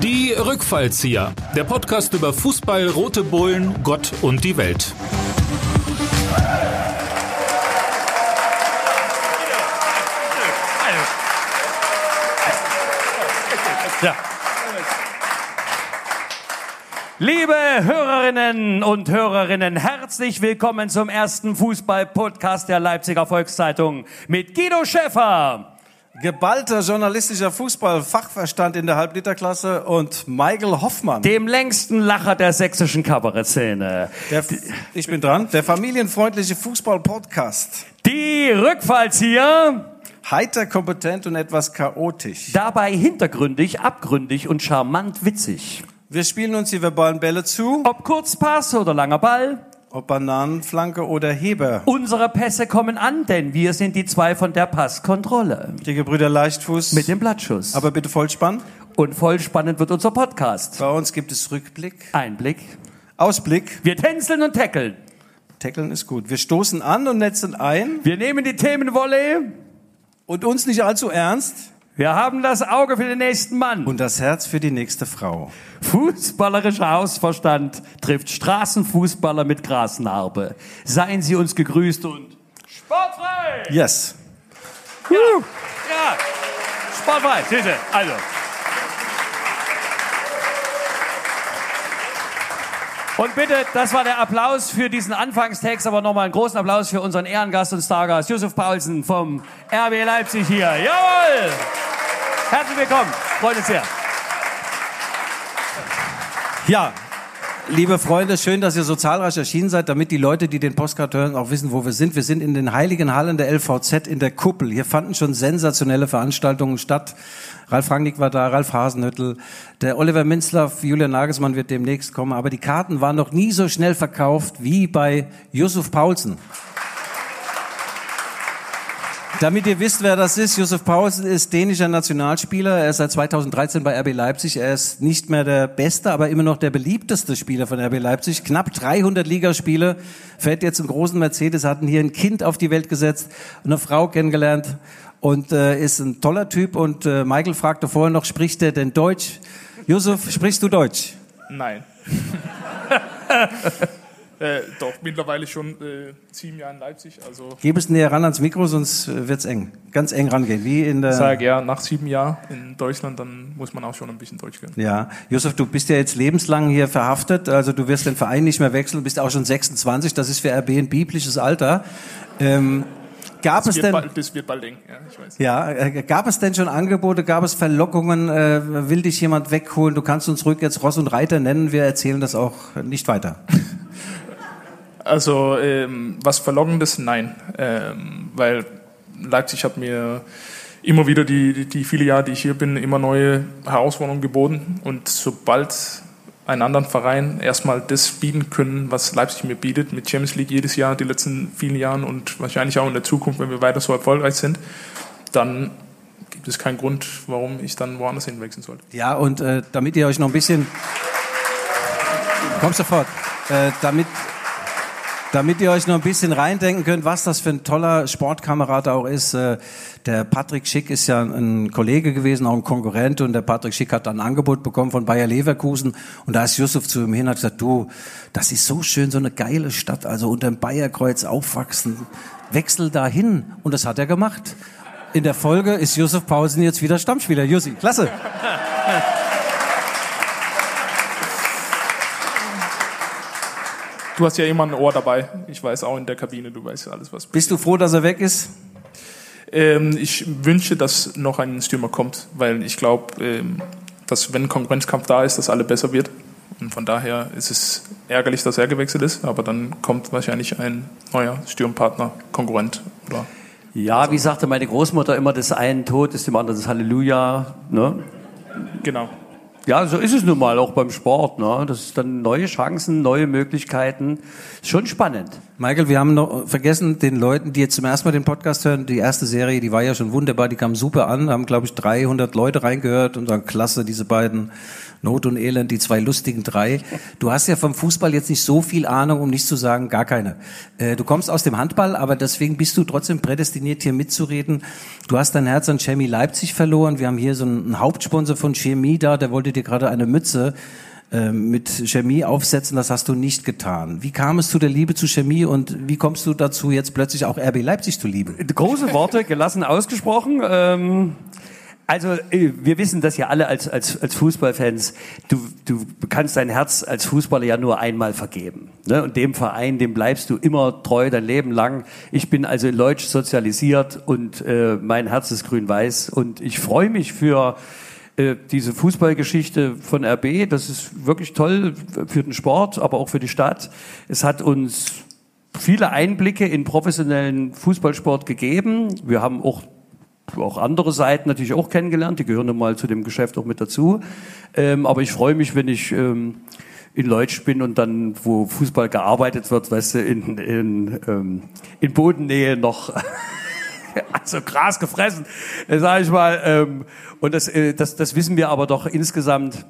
Die Rückfallzieher, der Podcast über Fußball, rote Bullen, Gott und die Welt. Ja. Liebe Hörerinnen und Hörerinnen, herzlich willkommen zum ersten Fußball-Podcast der Leipziger Volkszeitung mit Guido Schäfer. Geballter journalistischer Fußball-Fachverstand in der Halbliterklasse und Michael Hoffmann. Dem längsten Lacher der sächsischen Kabarettszene. Ich bin dran. Der familienfreundliche Fußball-Podcast. Die Rückfallzieher. Heiter, kompetent und etwas chaotisch. Dabei hintergründig, abgründig und charmant witzig. Wir spielen uns die verbalen Bälle zu. Ob Kurzpass oder langer Ball. Ob Bananenflanke oder Heber. Unsere Pässe kommen an, denn wir sind die zwei von der Passkontrolle. Die Gebrüder Leichtfuß. Mit dem Blattschuss. Aber bitte Vollspann. Und voll spannend wird unser Podcast. Bei uns gibt es Rückblick. Einblick. Ausblick. Wir tänzeln und tackeln. Tackeln ist gut. Wir stoßen an und netzen ein. Wir nehmen die Themenwolle. Und uns nicht allzu ernst. Wir haben das Auge für den nächsten Mann. Und das Herz für die nächste Frau. Fußballerischer Hausverstand trifft Straßenfußballer mit Grasnarbe. Seien Sie uns gegrüßt und sportfrei! Yes. Ja, ja. sportfrei, bitte. Also. Und bitte, das war der Applaus für diesen Anfangstext, aber nochmal einen großen Applaus für unseren Ehrengast und Stargast, Josef Paulsen vom RB Leipzig hier. Jawohl! Herzlich willkommen, freut uns sehr. Ja, liebe Freunde, schön, dass ihr so zahlreich erschienen seid, damit die Leute, die den Postcard hören, auch wissen, wo wir sind. Wir sind in den heiligen Hallen der LVZ in der Kuppel. Hier fanden schon sensationelle Veranstaltungen statt. Ralf Rangnick war da, Ralf Hasenhüttel, der Oliver Minzlaff, Julian Nagelsmann wird demnächst kommen. Aber die Karten waren noch nie so schnell verkauft wie bei Yusuf Paulsen. Damit ihr wisst, wer das ist, Josef Paulsen ist dänischer Nationalspieler. Er ist seit 2013 bei RB Leipzig. Er ist nicht mehr der beste, aber immer noch der beliebteste Spieler von RB Leipzig. Knapp 300 Ligaspiele, fährt jetzt einen großen Mercedes, hat hier ein Kind auf die Welt gesetzt, eine Frau kennengelernt und äh, ist ein toller Typ. Und äh, Michael fragte vorher noch, spricht er denn Deutsch? Josef, sprichst du Deutsch? Nein. Äh, doch, mittlerweile schon äh, sieben Jahre in Leipzig. Also Gib es näher ran ans Mikro, sonst äh, wird's eng. Ganz eng rangehen, wie in der... sage ja, nach sieben Jahren in Deutschland, dann muss man auch schon ein bisschen Deutsch können. Ja, Josef, du bist ja jetzt lebenslang hier verhaftet, also du wirst den Verein nicht mehr wechseln, bist auch schon 26, das ist für RB ein biblisches Alter. Ähm, gab Das es wird, denn... bald, das wird bald eng, ja, ich weiß. Ja, äh, gab es denn schon Angebote, gab es Verlockungen, äh, will dich jemand wegholen, du kannst uns ruhig jetzt Ross und Reiter nennen, wir erzählen das auch nicht weiter. Also ähm, was Verlockendes, nein. Ähm, weil Leipzig hat mir immer wieder die, die, viele Jahre, die ich hier bin, immer neue Herausforderungen geboten. Und sobald einen anderen Verein erstmal das bieten können, was Leipzig mir bietet, mit Champions League jedes Jahr, die letzten vielen Jahren und wahrscheinlich auch in der Zukunft, wenn wir weiter so erfolgreich sind, dann gibt es keinen Grund, warum ich dann woanders hinwechseln sollte. Ja, und äh, damit ihr euch noch ein bisschen... Komm sofort. Äh, damit, damit ihr euch noch ein bisschen reindenken könnt, was das für ein toller Sportkamerad auch ist. Äh, der Patrick Schick ist ja ein Kollege gewesen, auch ein Konkurrent. Und der Patrick Schick hat ein Angebot bekommen von Bayer Leverkusen. Und da ist Yusuf zu ihm hin und hat gesagt, du, das ist so schön, so eine geile Stadt. Also unter dem Bayerkreuz aufwachsen. Wechsel dahin. Und das hat er gemacht. In der Folge ist Yusuf Pausen jetzt wieder Stammspieler. Jussi, klasse. Du hast ja immer ein Ohr dabei. Ich weiß auch in der Kabine, du weißt alles, was Bist du froh, dass er weg ist? Ähm, ich wünsche, dass noch ein Stürmer kommt, weil ich glaube, ähm, dass wenn Konkurrenzkampf da ist, dass alle besser wird. Und von daher ist es ärgerlich, dass er gewechselt ist, aber dann kommt wahrscheinlich ein neuer Stürmpartner, Konkurrent oder Ja, wie sagte meine Großmutter immer, das eine Tod ist dem anderen das Halleluja. Ne? genau. Ja, so ist es nun mal auch beim Sport. Ne? Das ist dann neue Chancen, neue Möglichkeiten. Ist schon spannend. Michael, wir haben noch vergessen, den Leuten, die jetzt zum ersten Mal den Podcast hören, die erste Serie, die war ja schon wunderbar, die kam super an, haben, glaube ich, 300 Leute reingehört und dann klasse, diese beiden Not und Elend, die zwei lustigen drei. Du hast ja vom Fußball jetzt nicht so viel Ahnung, um nicht zu sagen, gar keine. Äh, du kommst aus dem Handball, aber deswegen bist du trotzdem prädestiniert, hier mitzureden. Du hast dein Herz an Chemie Leipzig verloren. Wir haben hier so einen Hauptsponsor von Chemie da, der wollte dir gerade eine Mütze äh, mit Chemie aufsetzen, das hast du nicht getan. Wie kam es zu der Liebe zu Chemie und wie kommst du dazu, jetzt plötzlich auch RB Leipzig zu lieben? Große Worte, gelassen ausgesprochen. Ähm also äh, wir wissen das ja alle als, als, als Fußballfans. Du, du kannst dein Herz als Fußballer ja nur einmal vergeben. Ne? Und dem Verein, dem bleibst du immer treu dein Leben lang. Ich bin also Leutsch sozialisiert und äh, mein Herz ist grün-weiß. Und ich freue mich für äh, diese Fußballgeschichte von RB. Das ist wirklich toll für den Sport, aber auch für die Stadt. Es hat uns viele Einblicke in professionellen Fußballsport gegeben. Wir haben auch auch andere Seiten natürlich auch kennengelernt, die gehören nun mal zu dem Geschäft auch mit dazu. Ähm, aber ich freue mich, wenn ich ähm, in Leutsch bin und dann, wo Fußball gearbeitet wird, weißt du, in, in, ähm, in Bodennähe noch, also Gras gefressen, äh, sage ich mal. Ähm, und das, äh, das, das wissen wir aber doch insgesamt.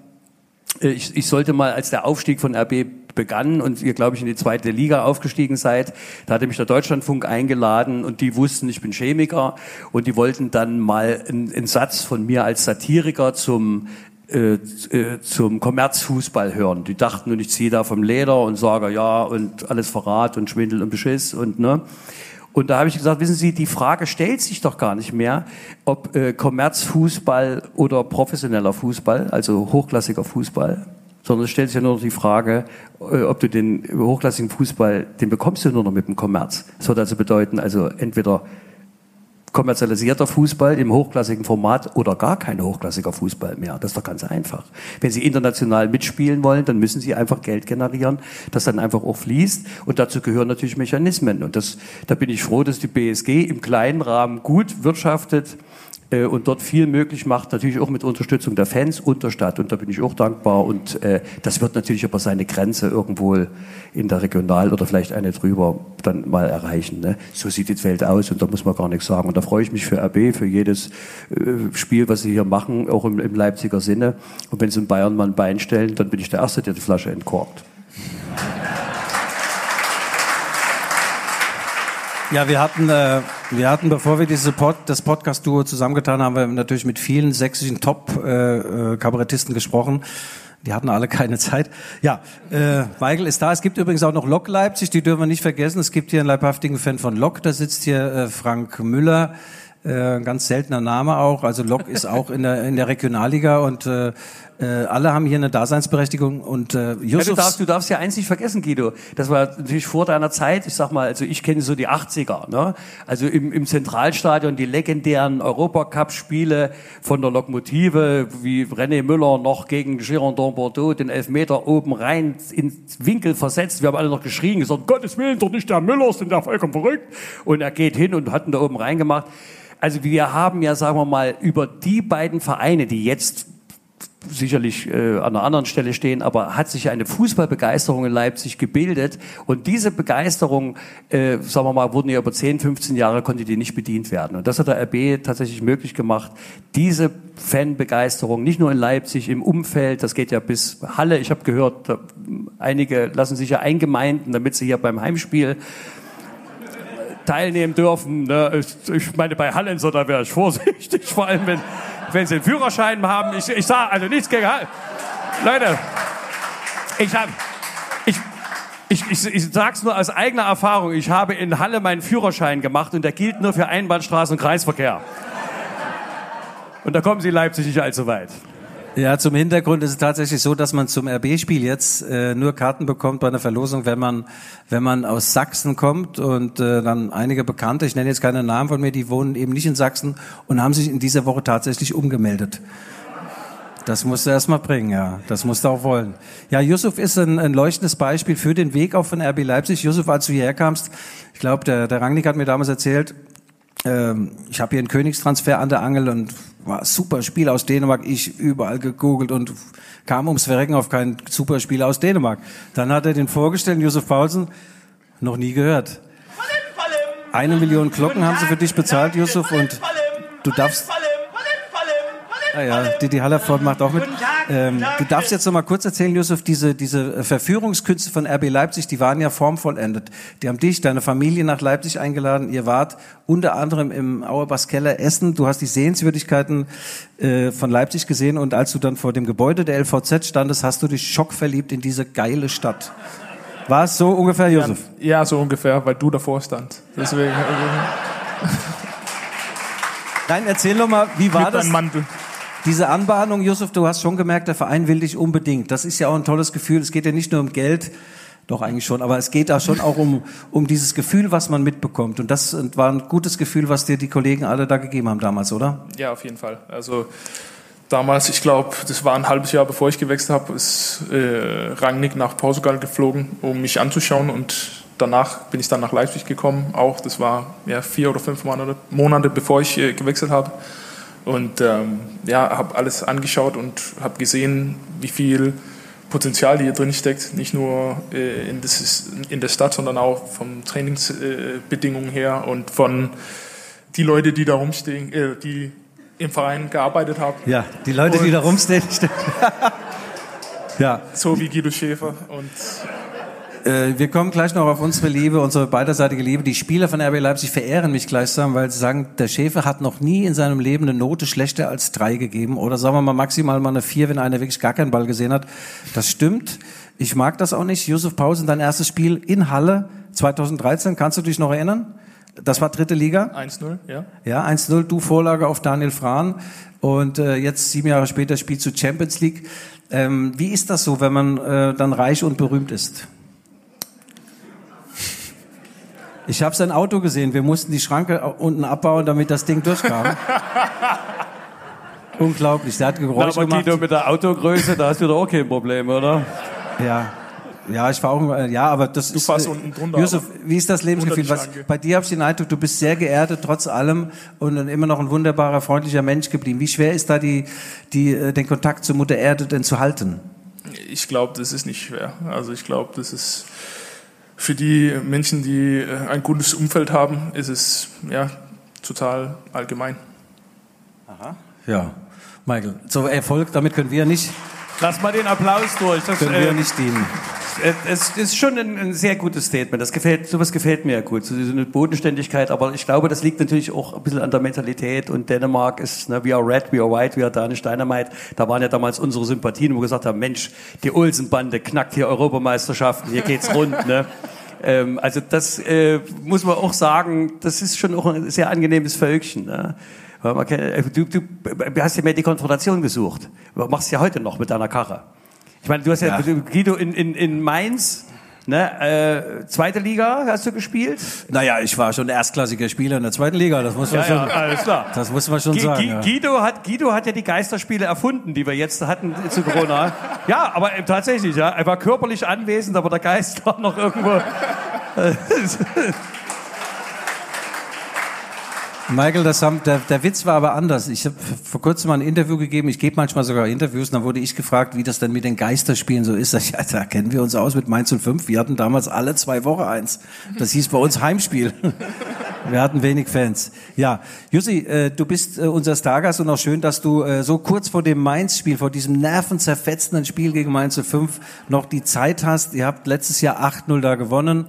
Äh, ich, ich sollte mal, als der Aufstieg von RB begann und ihr, glaube ich, in die zweite Liga aufgestiegen seid. Da hatte mich der Deutschlandfunk eingeladen und die wussten, ich bin Chemiker und die wollten dann mal einen, einen Satz von mir als Satiriker zum äh, äh, zum Kommerzfußball hören. Die dachten, und ich ziehe da vom Leder und sage ja und alles Verrat und Schwindel und Beschiss und ne. Und da habe ich gesagt, wissen Sie, die Frage stellt sich doch gar nicht mehr, ob äh, Kommerzfußball oder professioneller Fußball, also hochklassiger Fußball, sondern es stellt sich ja nur noch die Frage, äh, ob du den hochklassigen Fußball, den bekommst du nur noch mit dem Kommerz. Das würde also bedeuten, also entweder kommerzialisierter Fußball im hochklassigen Format oder gar kein hochklassiger Fußball mehr. Das ist doch ganz einfach. Wenn Sie international mitspielen wollen, dann müssen Sie einfach Geld generieren, das dann einfach auch fließt. Und dazu gehören natürlich Mechanismen. Und das, da bin ich froh, dass die BSG im kleinen Rahmen gut wirtschaftet äh, und dort viel möglich macht, natürlich auch mit Unterstützung der Fans und der Stadt. Und da bin ich auch dankbar. Und äh, das wird natürlich aber seine Grenze irgendwo in der Regional- oder vielleicht eine drüber dann mal erreichen. Ne? So sieht die Welt aus und da muss man gar nichts sagen. Und da freue ich mich für RB, für jedes äh, Spiel, was sie hier machen, auch im, im Leipziger Sinne. Und wenn sie in Bayern mal ein Bein stellen, dann bin ich der Erste, der die Flasche entkorkt. Ja, wir hatten, äh, wir hatten, bevor wir diese Pod, das Podcast-Duo zusammengetan haben, wir natürlich mit vielen sächsischen Top-Kabarettisten äh, gesprochen. Die hatten alle keine Zeit. Ja, äh, Weigel ist da. Es gibt übrigens auch noch Lok Leipzig, die dürfen wir nicht vergessen. Es gibt hier einen leibhaftigen Fan von Lok, da sitzt hier äh, Frank Müller. Äh, ganz seltener Name auch. Also Lok ist auch in der, in der Regionalliga und äh, äh, alle haben hier eine Daseinsberechtigung und äh, Jusuf ja, du, darfst, du darfst ja eins nicht vergessen, Guido. Das war natürlich vor deiner Zeit. Ich sag mal, also ich kenne so die 80er. Ne? Also im, im Zentralstadion die legendären Europacup-Spiele von der Lokomotive, wie René Müller noch gegen Girondin Bordeaux den Elfmeter oben rein ins Winkel versetzt. Wir haben alle noch geschrien, gesagt, Gottes Willen, doch nicht der Müller, sind der vollkommen verrückt. Und er geht hin und hat ihn da oben reingemacht. Also wir haben ja, sagen wir mal, über die beiden Vereine, die jetzt sicherlich äh, an einer anderen Stelle stehen, aber hat sich eine Fußballbegeisterung in Leipzig gebildet und diese Begeisterung, äh, sagen wir mal, wurden ja über 10, 15 Jahre konnte die nicht bedient werden und das hat der RB tatsächlich möglich gemacht, diese Fanbegeisterung nicht nur in Leipzig im Umfeld, das geht ja bis Halle, ich habe gehört, da, einige lassen sich ja eingemeinden, damit sie hier beim Heimspiel teilnehmen dürfen. Ne? Ich meine, bei Hallenser, da wäre ich vorsichtig, vor allem wenn wenn sie einen Führerschein haben. Ich, ich sage also nichts gegen. Leute, ich habe. Ich, ich, ich, ich sag's nur aus eigener Erfahrung. Ich habe in Halle meinen Führerschein gemacht und der gilt nur für Einbahnstraßen und Kreisverkehr. Und da kommen Sie in Leipzig nicht allzu weit. Ja, zum Hintergrund ist es tatsächlich so, dass man zum RB-Spiel jetzt äh, nur Karten bekommt bei einer Verlosung, wenn man wenn man aus Sachsen kommt und äh, dann einige Bekannte, ich nenne jetzt keine Namen von mir, die wohnen eben nicht in Sachsen und haben sich in dieser Woche tatsächlich umgemeldet. Das musst du erst mal bringen, ja. Das musst du auch wollen. Ja, Yusuf ist ein, ein leuchtendes Beispiel für den Weg auch von RB Leipzig. Yusuf, als du hierher kamst, ich glaube, der, der Rangnick hat mir damals erzählt, ich habe hier einen Königstransfer an der Angel und war super Spiel aus Dänemark. Ich überall gegoogelt und kam ums Verrecken auf kein super Spiel aus Dänemark. Dann hat er den vorgestellt, Josef Paulsen. Noch nie gehört. Eine Million Glocken haben sie für dich bezahlt, Yusuf, und du darfst. Ah ja, Didi Hallerford macht auch mit. Ähm, du darfst jetzt noch mal kurz erzählen, Yusuf, diese, diese Verführungskünste von RB Leipzig, die waren ja formvollendet. Die haben dich, deine Familie nach Leipzig eingeladen. Ihr wart unter anderem im Auerbachs Keller Essen. Du hast die Sehenswürdigkeiten äh, von Leipzig gesehen und als du dann vor dem Gebäude der LVZ standest, hast du dich schockverliebt in diese geile Stadt. War es so ungefähr, Josef? Ja, so ungefähr, weil du davor stand. Deswegen. Nein, erzähl doch mal, wie war Mit das? Mantel. Diese Anbahnung, Josef, du hast schon gemerkt, der Verein will dich unbedingt. Das ist ja auch ein tolles Gefühl. Es geht ja nicht nur um Geld, doch eigentlich schon, aber es geht da schon auch um, um dieses Gefühl, was man mitbekommt. Und das war ein gutes Gefühl, was dir die Kollegen alle da gegeben haben damals, oder? Ja, auf jeden Fall. Also damals, ich glaube, das war ein halbes Jahr bevor ich gewechselt habe, ist äh, Rangnick nach Portugal geflogen, um mich anzuschauen und danach bin ich dann nach Leipzig gekommen. Auch das war ja vier oder fünf Monate, Monate bevor ich äh, gewechselt habe. Und ähm, ja, habe alles angeschaut und habe gesehen, wie viel Potenzial hier drin steckt. Nicht nur äh, in, das, in der Stadt, sondern auch von Trainingsbedingungen her und von die Leute, die da rumstehen, äh, die im Verein gearbeitet haben. Ja, die Leute, die Und- da rumstehen. ja, So wie Guido Schäfer. Und Äh, wir kommen gleich noch auf unsere Liebe, unsere beiderseitige Liebe. Die Spieler von RB Leipzig verehren mich gleichsam, weil sie sagen, der Schäfer hat noch nie in seinem Leben eine Note schlechter als drei gegeben oder sagen wir mal maximal mal eine vier, wenn einer wirklich gar keinen Ball gesehen hat. Das stimmt. Ich mag das auch nicht. Yusuf Pausen, dein erstes Spiel in Halle 2013, kannst du dich noch erinnern? Das war dritte Liga. 1-0, ja. Ja, 1-0, du Vorlage auf Daniel Frahn. Und äh, jetzt sieben Jahre später spielst du Champions League. Ähm, wie ist das so, wenn man äh, dann reich und berühmt ist? Ich habe sein Auto gesehen. Wir mussten die Schranke unten abbauen, damit das Ding durchkam. Unglaublich. Der hat Na, Geräusche aber gemacht. Guido, mit der Autogröße, da hast du doch auch kein Problem, oder? Ja. Ja, ich war auch, äh, ja, aber das ist. fährst äh, unten drunter, Yusuf, aber wie ist das Lebensgefühl? Was, bei dir habe ich den Eindruck, du bist sehr geerdet trotz allem und immer noch ein wunderbarer, freundlicher Mensch geblieben. Wie schwer ist da die, die, äh, den Kontakt zur Mutter Erde denn zu halten? Ich glaube, das ist nicht schwer. Also ich glaube, das ist für die Menschen, die äh, ein gutes Umfeld haben, ist es ja total allgemein. Ja. Michael, so Erfolg, damit können wir nicht, Lass mal den Applaus durch. Das, können wir äh, nicht dienen. Äh, es ist schon ein, ein sehr gutes Statement. Das gefällt, sowas gefällt mir ja gut. So eine Bodenständigkeit. Aber ich glaube, das liegt natürlich auch ein bisschen an der Mentalität. Und Dänemark ist, ne, we are red, we are white, we are Danish Dynamite. Da waren ja damals unsere Sympathien, wo wir gesagt haben, Mensch, die Olsen-Bande knackt hier Europameisterschaften, hier geht's rund, ne? Ähm, also das äh, muss man auch sagen, das ist schon auch ein sehr angenehmes Völkchen. Ne? Kann, äh, du, du hast ja mehr die Konfrontation gesucht. Du machst ja heute noch mit deiner Karre. Ich meine, du hast ja, Ja. Guido in, in, in Mainz, ne, äh, zweite Liga hast du gespielt? Naja, ich war schon erstklassiger Spieler in der zweiten Liga, das muss man schon, alles klar. das muss man schon sagen. Ja. Guido, hat, Guido hat ja die Geisterspiele erfunden, die wir jetzt hatten zu Corona. ja, aber äh, tatsächlich, ja, er war körperlich anwesend, aber der Geist war noch irgendwo. Michael, das haben, der, der Witz war aber anders. Ich habe vor kurzem mal ein Interview gegeben. Ich gebe manchmal sogar Interviews. Und dann wurde ich gefragt, wie das denn mit den Geisterspielen so ist. Ich, da kennen wir uns aus mit Mainz 05. Wir hatten damals alle zwei Wochen eins. Das hieß bei uns Heimspiel. Wir hatten wenig Fans. Ja, Jussi, äh, du bist äh, unser Stargast und auch schön, dass du äh, so kurz vor dem Mainz-Spiel, vor diesem nervenzerfetzenden Spiel gegen Mainz 05 noch die Zeit hast. Ihr habt letztes Jahr 8-0 da gewonnen.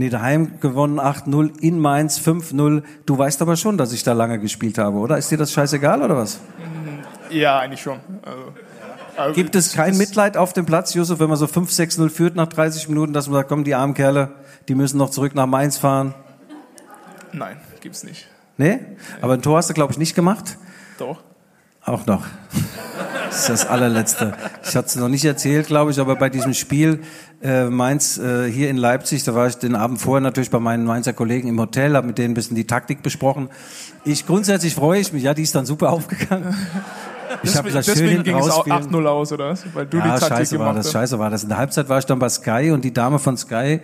Nee, daheim gewonnen 8-0, in Mainz 5-0. Du weißt aber schon, dass ich da lange gespielt habe, oder? Ist dir das scheißegal, oder was? Ja, eigentlich schon. Also, also Gibt es kein Mitleid auf dem Platz, Josef, wenn man so 5-6-0 führt nach 30 Minuten, dass man sagt, komm, die armen Kerle, die müssen noch zurück nach Mainz fahren? Nein, gibt's nicht. Nee? Aber ein Tor hast du, glaube ich, nicht gemacht? Doch. Auch noch. Das ist das allerletzte. Ich hatte es noch nicht erzählt, glaube ich, aber bei diesem Spiel äh, Mainz äh, hier in Leipzig, da war ich den Abend vorher natürlich bei meinen Mainzer Kollegen im Hotel, habe mit denen ein bisschen die Taktik besprochen. Ich grundsätzlich freue ich mich, ja, die ist dann super aufgegangen. Ich habe das schön Deswegen ging es auch rausspielen. 8-0 aus, oder? Weil du Ja, die Taktik scheiße war gemacht das, hast. scheiße war das. In der Halbzeit war ich dann bei Sky und die Dame von Sky,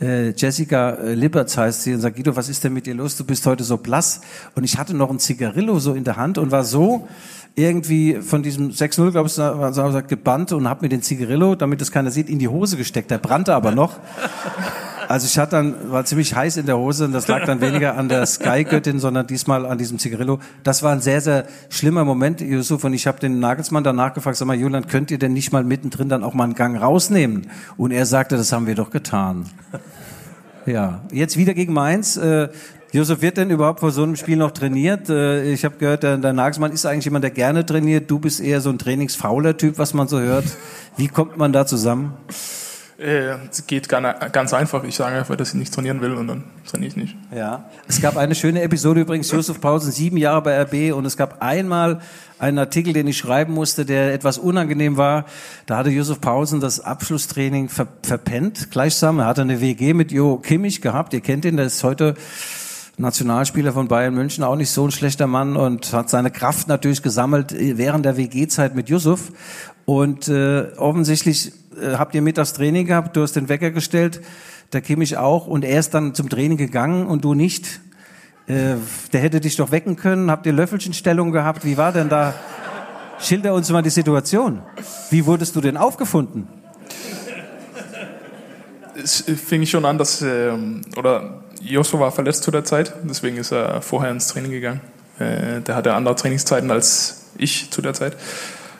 äh, Jessica äh, Liberts heißt sie, und sagt, Guido, was ist denn mit dir los? Du bist heute so blass. Und ich hatte noch ein Zigarillo so in der Hand und war so irgendwie von diesem 6-0, glaube ich, so gebannt und habe mir den Zigarillo, damit es keiner sieht, in die Hose gesteckt. Der brannte aber noch. Also ich hatte dann, war ziemlich heiß in der Hose und das lag dann weniger an der Sky-Göttin, sondern diesmal an diesem Zigarillo. Das war ein sehr, sehr schlimmer Moment, Yusuf, und ich habe den Nagelsmann danach gefragt, sag mal, Julian, könnt ihr denn nicht mal mittendrin dann auch mal einen Gang rausnehmen? Und er sagte, das haben wir doch getan. Ja, jetzt wieder gegen Mainz. Äh, Josef, wird denn überhaupt vor so einem Spiel noch trainiert? Äh, ich habe gehört, der, der Nagelsmann ist eigentlich jemand, der gerne trainiert. Du bist eher so ein trainingsfauler Typ, was man so hört. Wie kommt man da zusammen? Äh, es geht ganz einfach. Ich sage einfach, dass ich nicht trainieren will und dann trainiere ich nicht. Ja. Es gab eine schöne Episode übrigens, Josef Pausen, sieben Jahre bei RB und es gab einmal einen Artikel, den ich schreiben musste, der etwas unangenehm war. Da hatte Josef Pausen das Abschlusstraining ver verpennt, gleichsam. Er hatte eine WG mit Jo Kimmich gehabt. Ihr kennt ihn, der ist heute Nationalspieler von Bayern München, auch nicht so ein schlechter Mann und hat seine Kraft natürlich gesammelt während der WG-Zeit mit Yusuf. Und äh, offensichtlich äh, habt ihr mittags Training gehabt, du hast den Wecker gestellt, der Kimmich auch, und er ist dann zum Training gegangen und du nicht. Äh, der hätte dich doch wecken können. Habt ihr Löffelchenstellung gehabt? Wie war denn da? Schilder uns mal die Situation. Wie wurdest du denn aufgefunden? Es fing schon an, dass, äh, oder Joshua war verletzt zu der Zeit, deswegen ist er vorher ins Training gegangen. Äh, der hatte andere Trainingszeiten als ich zu der Zeit.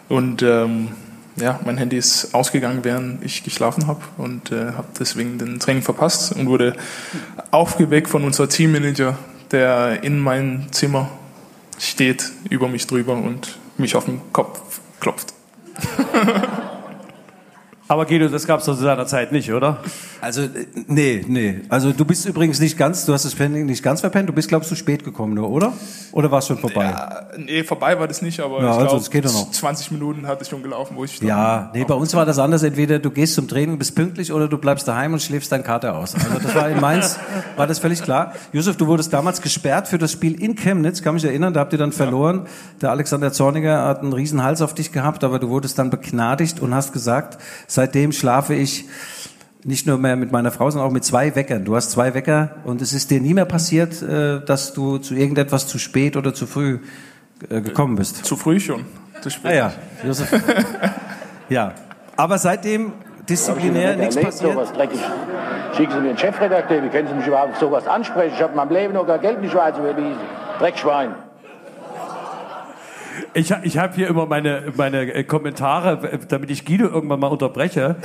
Und ähm, ja, mein Handy ist ausgegangen, während ich geschlafen habe und äh, habe deswegen den Training verpasst und wurde aufgeweckt von unserem Teammanager, der in meinem Zimmer steht, über mich drüber und mich auf den Kopf klopft. Aber Guido, das gab es zu seiner Zeit nicht, oder? Also, äh, nee, nee. Also du bist übrigens nicht ganz, du hast das Pending nicht ganz verpennt, du bist, glaubst du, spät gekommen nur, oder? Oder war es schon vorbei? Ja, nee, vorbei war das nicht, aber ja, ich also, glaube, geht noch. 20 Minuten hatte ich schon gelaufen, wo ich Ja, nee, bei uns war das anders. Entweder du gehst zum Training, bist pünktlich, oder du bleibst daheim und schläfst deinen Kater aus. Also das war in Mainz, war das völlig klar. Josef, du wurdest damals gesperrt für das Spiel in Chemnitz, kann mich erinnern, da habt ihr dann verloren. Der Alexander Zorniger hat einen riesen Hals auf dich gehabt, aber du wurdest dann begnadigt und hast gesagt, seitdem schlafe ich nicht nur mehr mit meiner Frau, sondern auch mit zwei Weckern. Du hast zwei Wecker und es ist dir nie mehr passiert, äh, dass du zu irgendetwas zu spät oder zu früh äh, gekommen bist. Zu früh schon. Zu spät. Ah ja, Josef. ja. Aber seitdem disziplinär nichts passiert. Sowas dreckig. Schicken Sie mir einen Chefredakteur, wie können Sie mich überhaupt auf sowas ansprechen? Ich habe in meinem Leben noch gar Geld in die Schweiz überwiesen. Dreckschwein. Ich, ich habe hier immer meine, meine äh, Kommentare, damit ich Guido irgendwann mal unterbreche.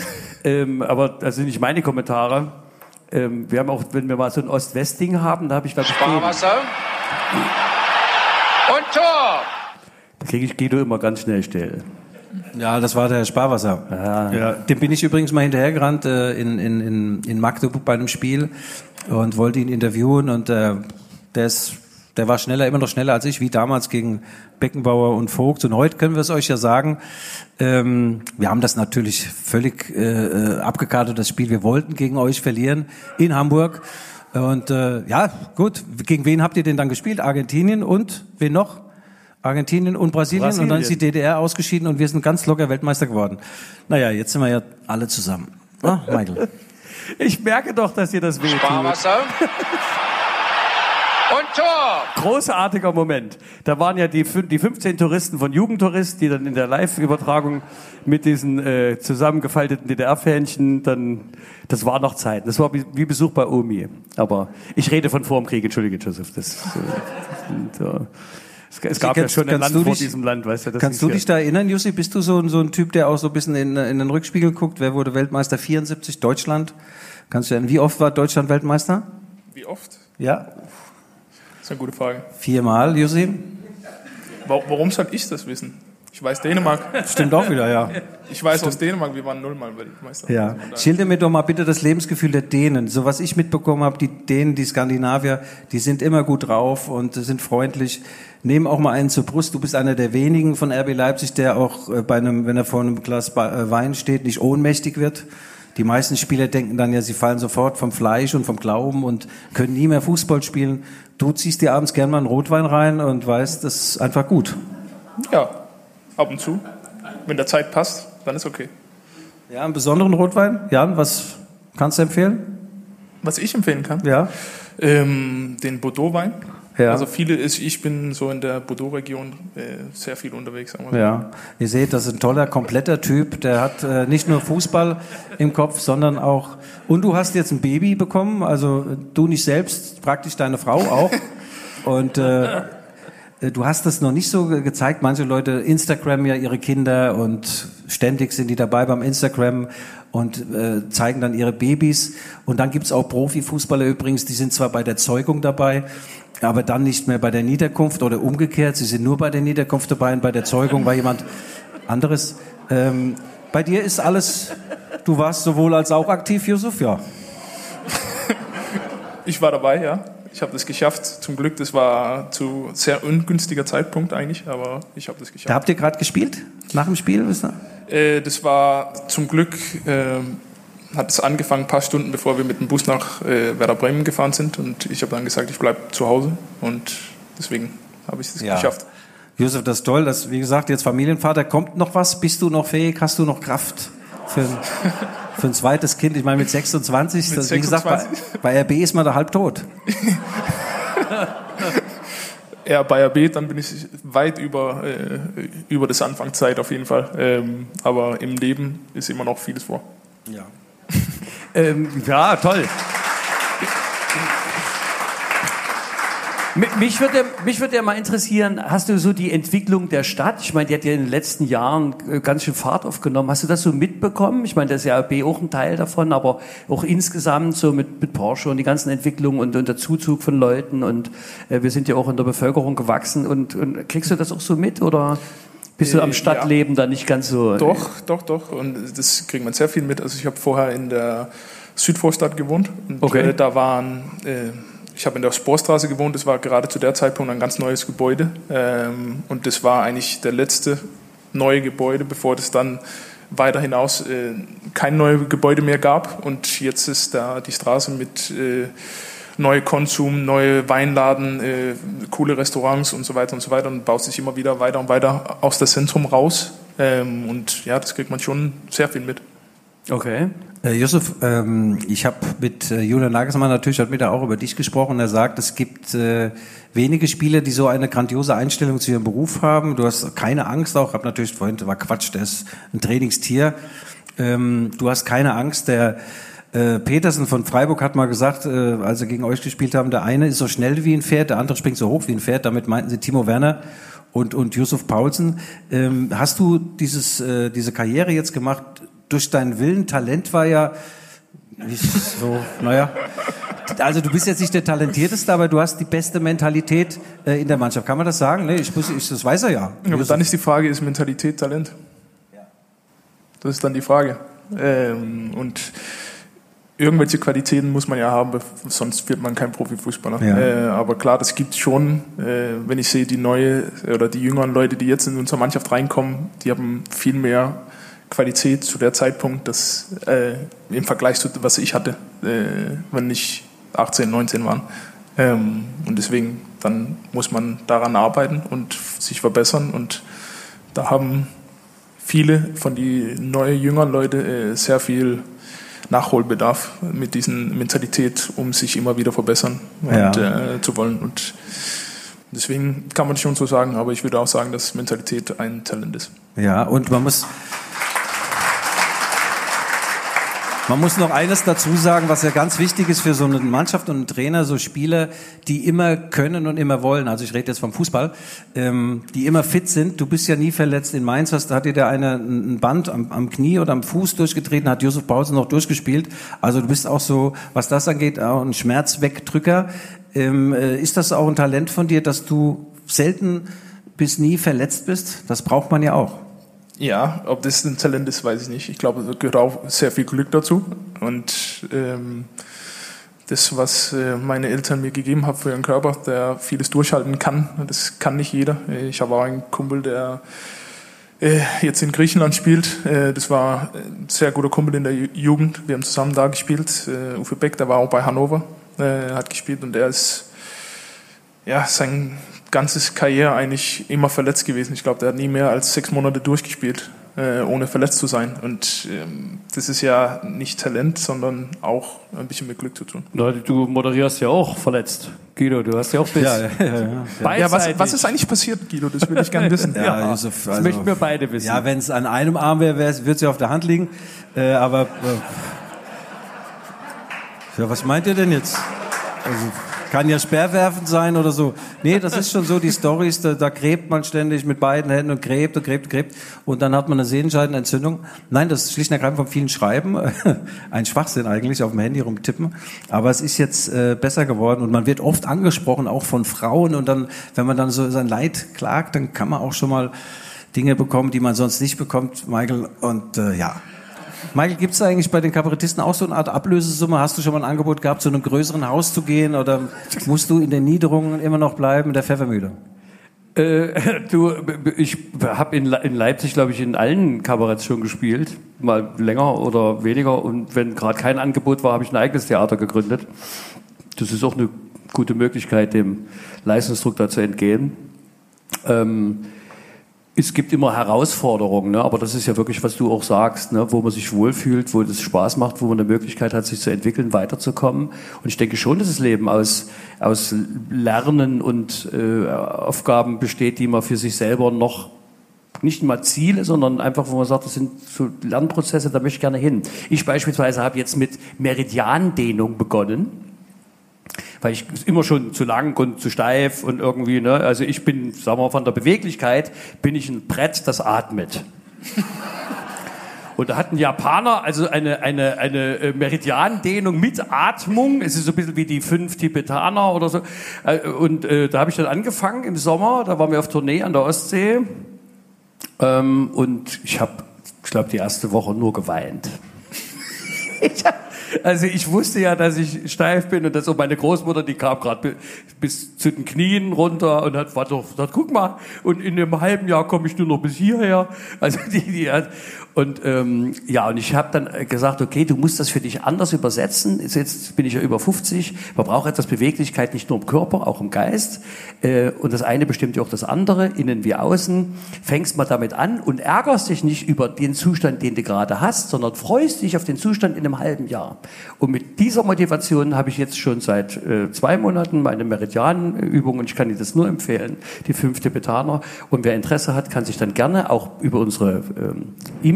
Ähm, aber das sind nicht meine Kommentare. Ähm, wir haben auch, wenn wir mal so ein Ost-West-Ding haben, da habe ich, glaube ich, Sparwasser. Und Tor! Da kriege ich Guido immer ganz schnell still. Ja, das war der Sparwasser. Ja. Ja, dem bin ich übrigens mal hinterhergerannt äh, in, in, in, in Magdeburg bei einem Spiel und wollte ihn interviewen und äh, der ist der war schneller, immer noch schneller als ich, wie damals gegen Beckenbauer und Vogt. Und heute können wir es euch ja sagen, ähm, wir haben das natürlich völlig äh, abgekartet, das Spiel. Wir wollten gegen euch verlieren in Hamburg. Und äh, ja, gut, gegen wen habt ihr denn dann gespielt? Argentinien und wen noch? Argentinien und Brasilien, Brasilien. und dann ist die DDR ausgeschieden und wir sind ganz locker Weltmeister geworden. Naja, jetzt sind wir ja alle zusammen. Ah, Michael. Ich merke doch, dass ihr das wehtut. Sparwasser. Und Tor! Großartiger Moment. Da waren ja die, die 15 Touristen von Jugendtourist, die dann in der Live-Übertragung mit diesen äh, zusammengefalteten DDR-Fähnchen dann, das war noch Zeit. Das war wie, wie Besuch bei Omi. Aber ich rede von vor dem Krieg, entschuldige Joseph. Das, äh, so. es, es gab ja Kannst- schon ein Land vor dich- diesem Land, weißt du. Das Kannst du ja- dich da erinnern, Jussi? Bist du so, ein- so ein Typ, der auch so ein bisschen in, in den Rückspiegel guckt? Wer wurde Weltmeister? 74, Deutschland. Kannst du erinnern, wie oft war Deutschland Weltmeister? Wie oft? Ja, Das ist eine gute Frage. viermal, Jussi. Wa- Warum soll ich das wissen? Ich weiß Dänemark. Stimmt auch wieder, ja. Ich weiß aus Dänemark, wir waren nullmal Weltmeister. Ja. Schilder mir doch mal bitte das Lebensgefühl der Dänen. So was ich mitbekommen habe, die Dänen, die Skandinavier, die sind immer gut drauf und sind freundlich. Nehmen auch mal einen zur Brust. Du bist einer der wenigen von RB Leipzig, der auch äh, bei einem, wenn er vor einem Glas äh, Wein steht, nicht ohnmächtig wird. Die meisten Spieler denken dann ja, sie fallen sofort vom Fleisch und vom Glauben und können nie mehr Fußball spielen. Du ziehst dir abends gern mal einen Rotwein rein und weißt, das ist einfach gut. Ja, ab und zu. Wenn der Zeit passt, dann ist okay. Ja, einen besonderen Rotwein. Jan, was kannst du empfehlen? Was ich empfehlen kann, Ja. ähm, den Bordeaux-Wein Ja. Also viele, ist, ich bin so in der Bordeaux-Region äh, sehr viel unterwegs. Sagen wir so. Ja, ihr seht, das ist ein toller, kompletter Typ. Der hat äh, nicht nur Fußball im Kopf, sondern auch. Und du hast jetzt ein Baby bekommen, also du nicht selbst, praktisch deine Frau auch. Und äh, du hast das noch nicht so ge- gezeigt. Manche Leute Instagram ja ihre Kinder und ständig sind die dabei beim Instagram und äh, zeigen dann ihre Babys. Und dann gibt's auch Profifußballer übrigens, die sind zwar bei der Zeugung dabei, aber dann nicht mehr bei der Niederkunft oder umgekehrt. Sie sind nur bei der Niederkunft dabei und bei der Zeugung war jemand anderes. Ähm, bei dir ist alles, du warst sowohl als auch aktiv, Yusuf, ja. Ich war dabei, ja. Ich habe das geschafft. Zum Glück, das war zu sehr ungünstiger Zeitpunkt eigentlich, aber ich habe das Da geschafft. habt ihr gerade gespielt? Nach dem Spiel? wisst ihr? Äh, das war zum Glück, äh, hat es angefangen ein paar Stunden bevor wir mit dem Bus nach äh, Werder Bremen gefahren sind und ich habe dann gesagt, ich bleibe zu Hause und deswegen habe ich es Ja. geschafft. Josef, das ist toll. Das, wie gesagt, jetzt Familienvater. Kommt noch was? Bist du noch fähig? Hast du noch Kraft für ein, für ein zweites Kind? Ich meine, mit 26, Mit das, wie gesagt, bei, 26? bei RB ist man da halb tot. eher bei RB, dann bin ich weit über, äh, über das Anfangszeit auf jeden Fall. Ähm, aber im Leben ist immer noch vieles vor. Ja. Ähm, ja, toll. Mich würde, mich würde ja mal interessieren, hast du so die Entwicklung der Stadt? Ich meine, die hat ja in den letzten Jahren äh, ganz schön Fahrt aufgenommen. Hast du das so mitbekommen? Ich meine, das ist ja RB auch ein Teil davon, aber auch insgesamt so mit, mit Porsche und die ganzen Entwicklungen und, und der Zuzug von Leuten und äh, wir sind ja auch in der Bevölkerung gewachsen und, und kriegst du das auch so mit oder bist du Äh, am ja. Stadtleben da nicht ganz so? Doch, doch, doch. Und das kriegt man sehr viel mit. Also ich habe vorher in der Südvorstadt gewohnt. Und Okay. äh, da waren, äh, ich habe in der Sporstraße gewohnt. Das war gerade zu der Zeitpunkt ein ganz neues Gebäude. Ähm, und das war eigentlich der letzte neue Gebäude, bevor das dann weiter hinaus äh, kein neues Gebäude mehr gab. Und jetzt ist da die Straße mit äh, neue Konsum, neue Weinladen, äh, coole Restaurants und so weiter und so weiter und baut sich immer wieder weiter und weiter aus dem Zentrum raus. Ähm, und ja, das kriegt man schon sehr viel mit. Okay. Äh, Yusuf, ähm, ich habe mit äh, Julian Nagelsmann natürlich hat mit er auch über dich gesprochen. Er sagt, es gibt äh, wenige Spieler, die so eine grandiose Einstellung zu ihrem Beruf haben. Du hast keine Angst auch. Hab natürlich vorhin war Quatsch, der ist ein Trainingstier. Ähm, du hast keine Angst. Der äh, Petersen von Freiburg hat mal gesagt, äh, als sie gegen euch gespielt haben, der eine ist so schnell wie ein Pferd, der andere springt so hoch wie ein Pferd. Damit meinten sie Timo Werner und und Yusuf Paulsen. Ähm, hast du dieses äh, diese Karriere jetzt gemacht durch deinen Willen? Talent war ja nicht so, naja. Also du bist jetzt nicht der talentierteste, aber du hast die beste Mentalität äh, in der Mannschaft. Kann man das sagen? Nee, ich, muss, ich das weiß er ja. Aber dann ist die Frage, ist Mentalität Talent? Das ist dann die Frage. Ähm, und irgendwelche Qualitäten muss man ja haben, sonst wird man kein Profifußballer. Ja. Äh, aber klar, das gibt schon, äh, wenn ich sehe, die neue oder die jüngeren Leute, die jetzt in unsere Mannschaft reinkommen, die haben viel mehr Qualität zu der Zeitpunkt, das äh, im Vergleich zu was ich hatte, äh, wenn ich 18, 19 waren. Ähm, und deswegen dann muss man daran arbeiten und sich verbessern und da haben viele von die neuen jüngeren Leute äh, sehr viel Nachholbedarf mit diesen Mentalität, um sich immer wieder verbessern Ja. und, äh, zu wollen. Und deswegen kann man schon so sagen, aber ich würde auch sagen, dass Mentalität ein Talent ist. Ja, und man muss, man muss noch eines dazu sagen, was ja ganz wichtig ist für so eine Mannschaft und einen Trainer, so Spieler, die immer können und immer wollen. Also ich rede jetzt vom Fußball, ähm, die immer fit sind. Du bist ja nie verletzt. In Mainz hast, hat dir der eine ein Band am, am Knie oder am Fuß durchgetreten, hat Josef Paulsen noch durchgespielt. Also du bist auch so, was das angeht, auch ein Schmerzwegdrücker. Ähm, äh, ist das auch ein Talent von dir, dass du selten bis nie verletzt bist? Das braucht man ja auch. Ja, ob das ein Talent ist, weiß ich nicht. Ich glaube, da gehört auch sehr viel Glück dazu. Und ähm, das, was äh, meine Eltern mir gegeben haben für ihren Körper, der vieles durchhalten kann, das kann nicht jeder. Ich habe auch einen Kumpel, der äh, jetzt in Griechenland spielt. Äh, das war ein sehr guter Kumpel in der Ju- Jugend. Wir haben zusammen da gespielt. Äh, Uwe Beck, der war auch bei Hannover, äh, hat gespielt und der ist ja, sein ganzes Karriere eigentlich immer verletzt gewesen. Ich glaube, der hat nie mehr als sechs Monate durchgespielt, äh, ohne verletzt zu sein. Und ähm, das ist ja nicht Talent, sondern auch ein bisschen mit Glück zu tun. Leute, du moderierst ja auch verletzt. Guido, du hast ja auch bis Ja, ja, ja. ja. Ja, was, was ist eigentlich passiert, Guido? Das will ich gerne wissen. Ja, Yusuf, das also- möchten wir beide wissen. Ja, wenn es an einem Arm wäre, würde es ja auf der Hand liegen. Äh, aber äh, ja, was meint ihr denn jetzt? Also, kann ja Sperrwerfen sein oder so. Nee, das ist schon so, die Storys, da, da gräbt man ständig mit beiden Händen und gräbt und gräbt und gräbt und dann hat man eine Sehenscheidenentzündung. Nein, das ist schlicht und ergreifend vom vielen Schreiben. Ein Schwachsinn eigentlich, auf dem Handy rumtippen. Aber es ist jetzt äh, besser geworden und man wird oft angesprochen, auch von Frauen und dann, wenn man dann so sein Leid klagt, dann kann man auch schon mal Dinge bekommen, die man sonst nicht bekommt, Michael. Und äh, ja. Michael, gibt es eigentlich bei den Kabarettisten auch so eine Art Ablösesumme? Hast du schon mal ein Angebot gehabt, zu einem größeren Haus zu gehen oder musst du in den Niederungen immer noch bleiben, in der Pfeffermühle? Äh, du, ich habe in, in Leipzig, glaube ich, in allen Kabaretts schon gespielt, mal länger oder weniger. Und wenn gerade kein Angebot war, habe ich ein eigenes Theater gegründet. Das ist auch eine gute Möglichkeit, dem Leistungsdruck da zu entgehen. Ähm, es gibt immer Herausforderungen, ne? aber das ist ja wirklich, was du auch sagst, ne? wo man sich wohlfühlt, wo das Spaß macht, wo man eine Möglichkeit hat, sich zu entwickeln, weiterzukommen. Und ich denke schon, dass das Leben aus, aus Lernen und äh, Aufgaben besteht, die man für sich selber noch nicht mal Ziele, sondern einfach, wo man sagt, das sind so Lernprozesse, da möchte ich gerne hin. Ich beispielsweise habe jetzt mit Meridiandehnung begonnen weil ich immer schon zu lang und zu steif und irgendwie, ne, also ich bin, sagen wir mal, von der Beweglichkeit bin ich ein Brett, das atmet. Und da hat ein Japaner also eine, eine, eine äh, Meridiandehnung mit Atmung. Es ist so ein bisschen wie die fünf Tibetaner oder so. Äh, Und äh, da habe ich dann angefangen im Sommer. Da waren wir auf Tournee an der Ostsee. Ähm, und ich habe, ich glaube, die erste Woche nur geweint. Ich hab, also ich wusste ja, dass ich steif bin und dass auch meine Großmutter, die kam gerade bis zu den Knien runter und hat, war doch, sagt, guck mal, und in einem halben Jahr komme ich nur noch bis hierher. Also die, die hat, und ähm, ja, und ich habe dann gesagt, okay, du musst das für dich anders übersetzen. Jetzt bin ich ja über 50. Man braucht etwas Beweglichkeit, nicht nur im Körper, auch im Geist. Äh, und das eine bestimmt ja auch das andere, innen wie außen. Fängst mal damit an und ärgerst dich nicht über den Zustand, den du gerade hast, sondern freust dich auf den Zustand in einem halben Jahr. Und mit dieser Motivation habe ich jetzt schon seit äh, zwei Monaten meine Meridianübung und ich kann dir das nur empfehlen, die fünfte Betaner. Und wer Interesse hat, kann sich dann gerne auch über unsere ähm,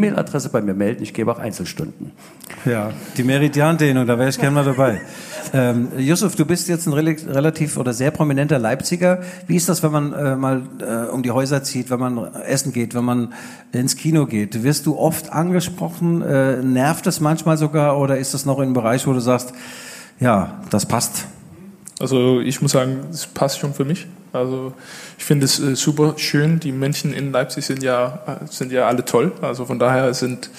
E-Mail-Adresse bei mir melden. Ich gebe auch Einzelstunden. Ja, die Meridiandehnung, da wäre ich gerne mal dabei. Ähm, Yusuf, du bist jetzt ein rel- relativ oder sehr prominenter Leipziger. Wie ist das, wenn man äh, mal äh, um die Häuser zieht, wenn man essen geht, wenn man ins Kino geht? Wirst du oft angesprochen? Äh, nervt es manchmal sogar oder ist das noch einem Bereich, wo du sagst, ja, das passt? Also ich muss sagen, es passt schon für mich. Also ich finde es äh, super schön. Die Menschen in Leipzig sind ja, äh, sind ja alle toll. Also von daher sind,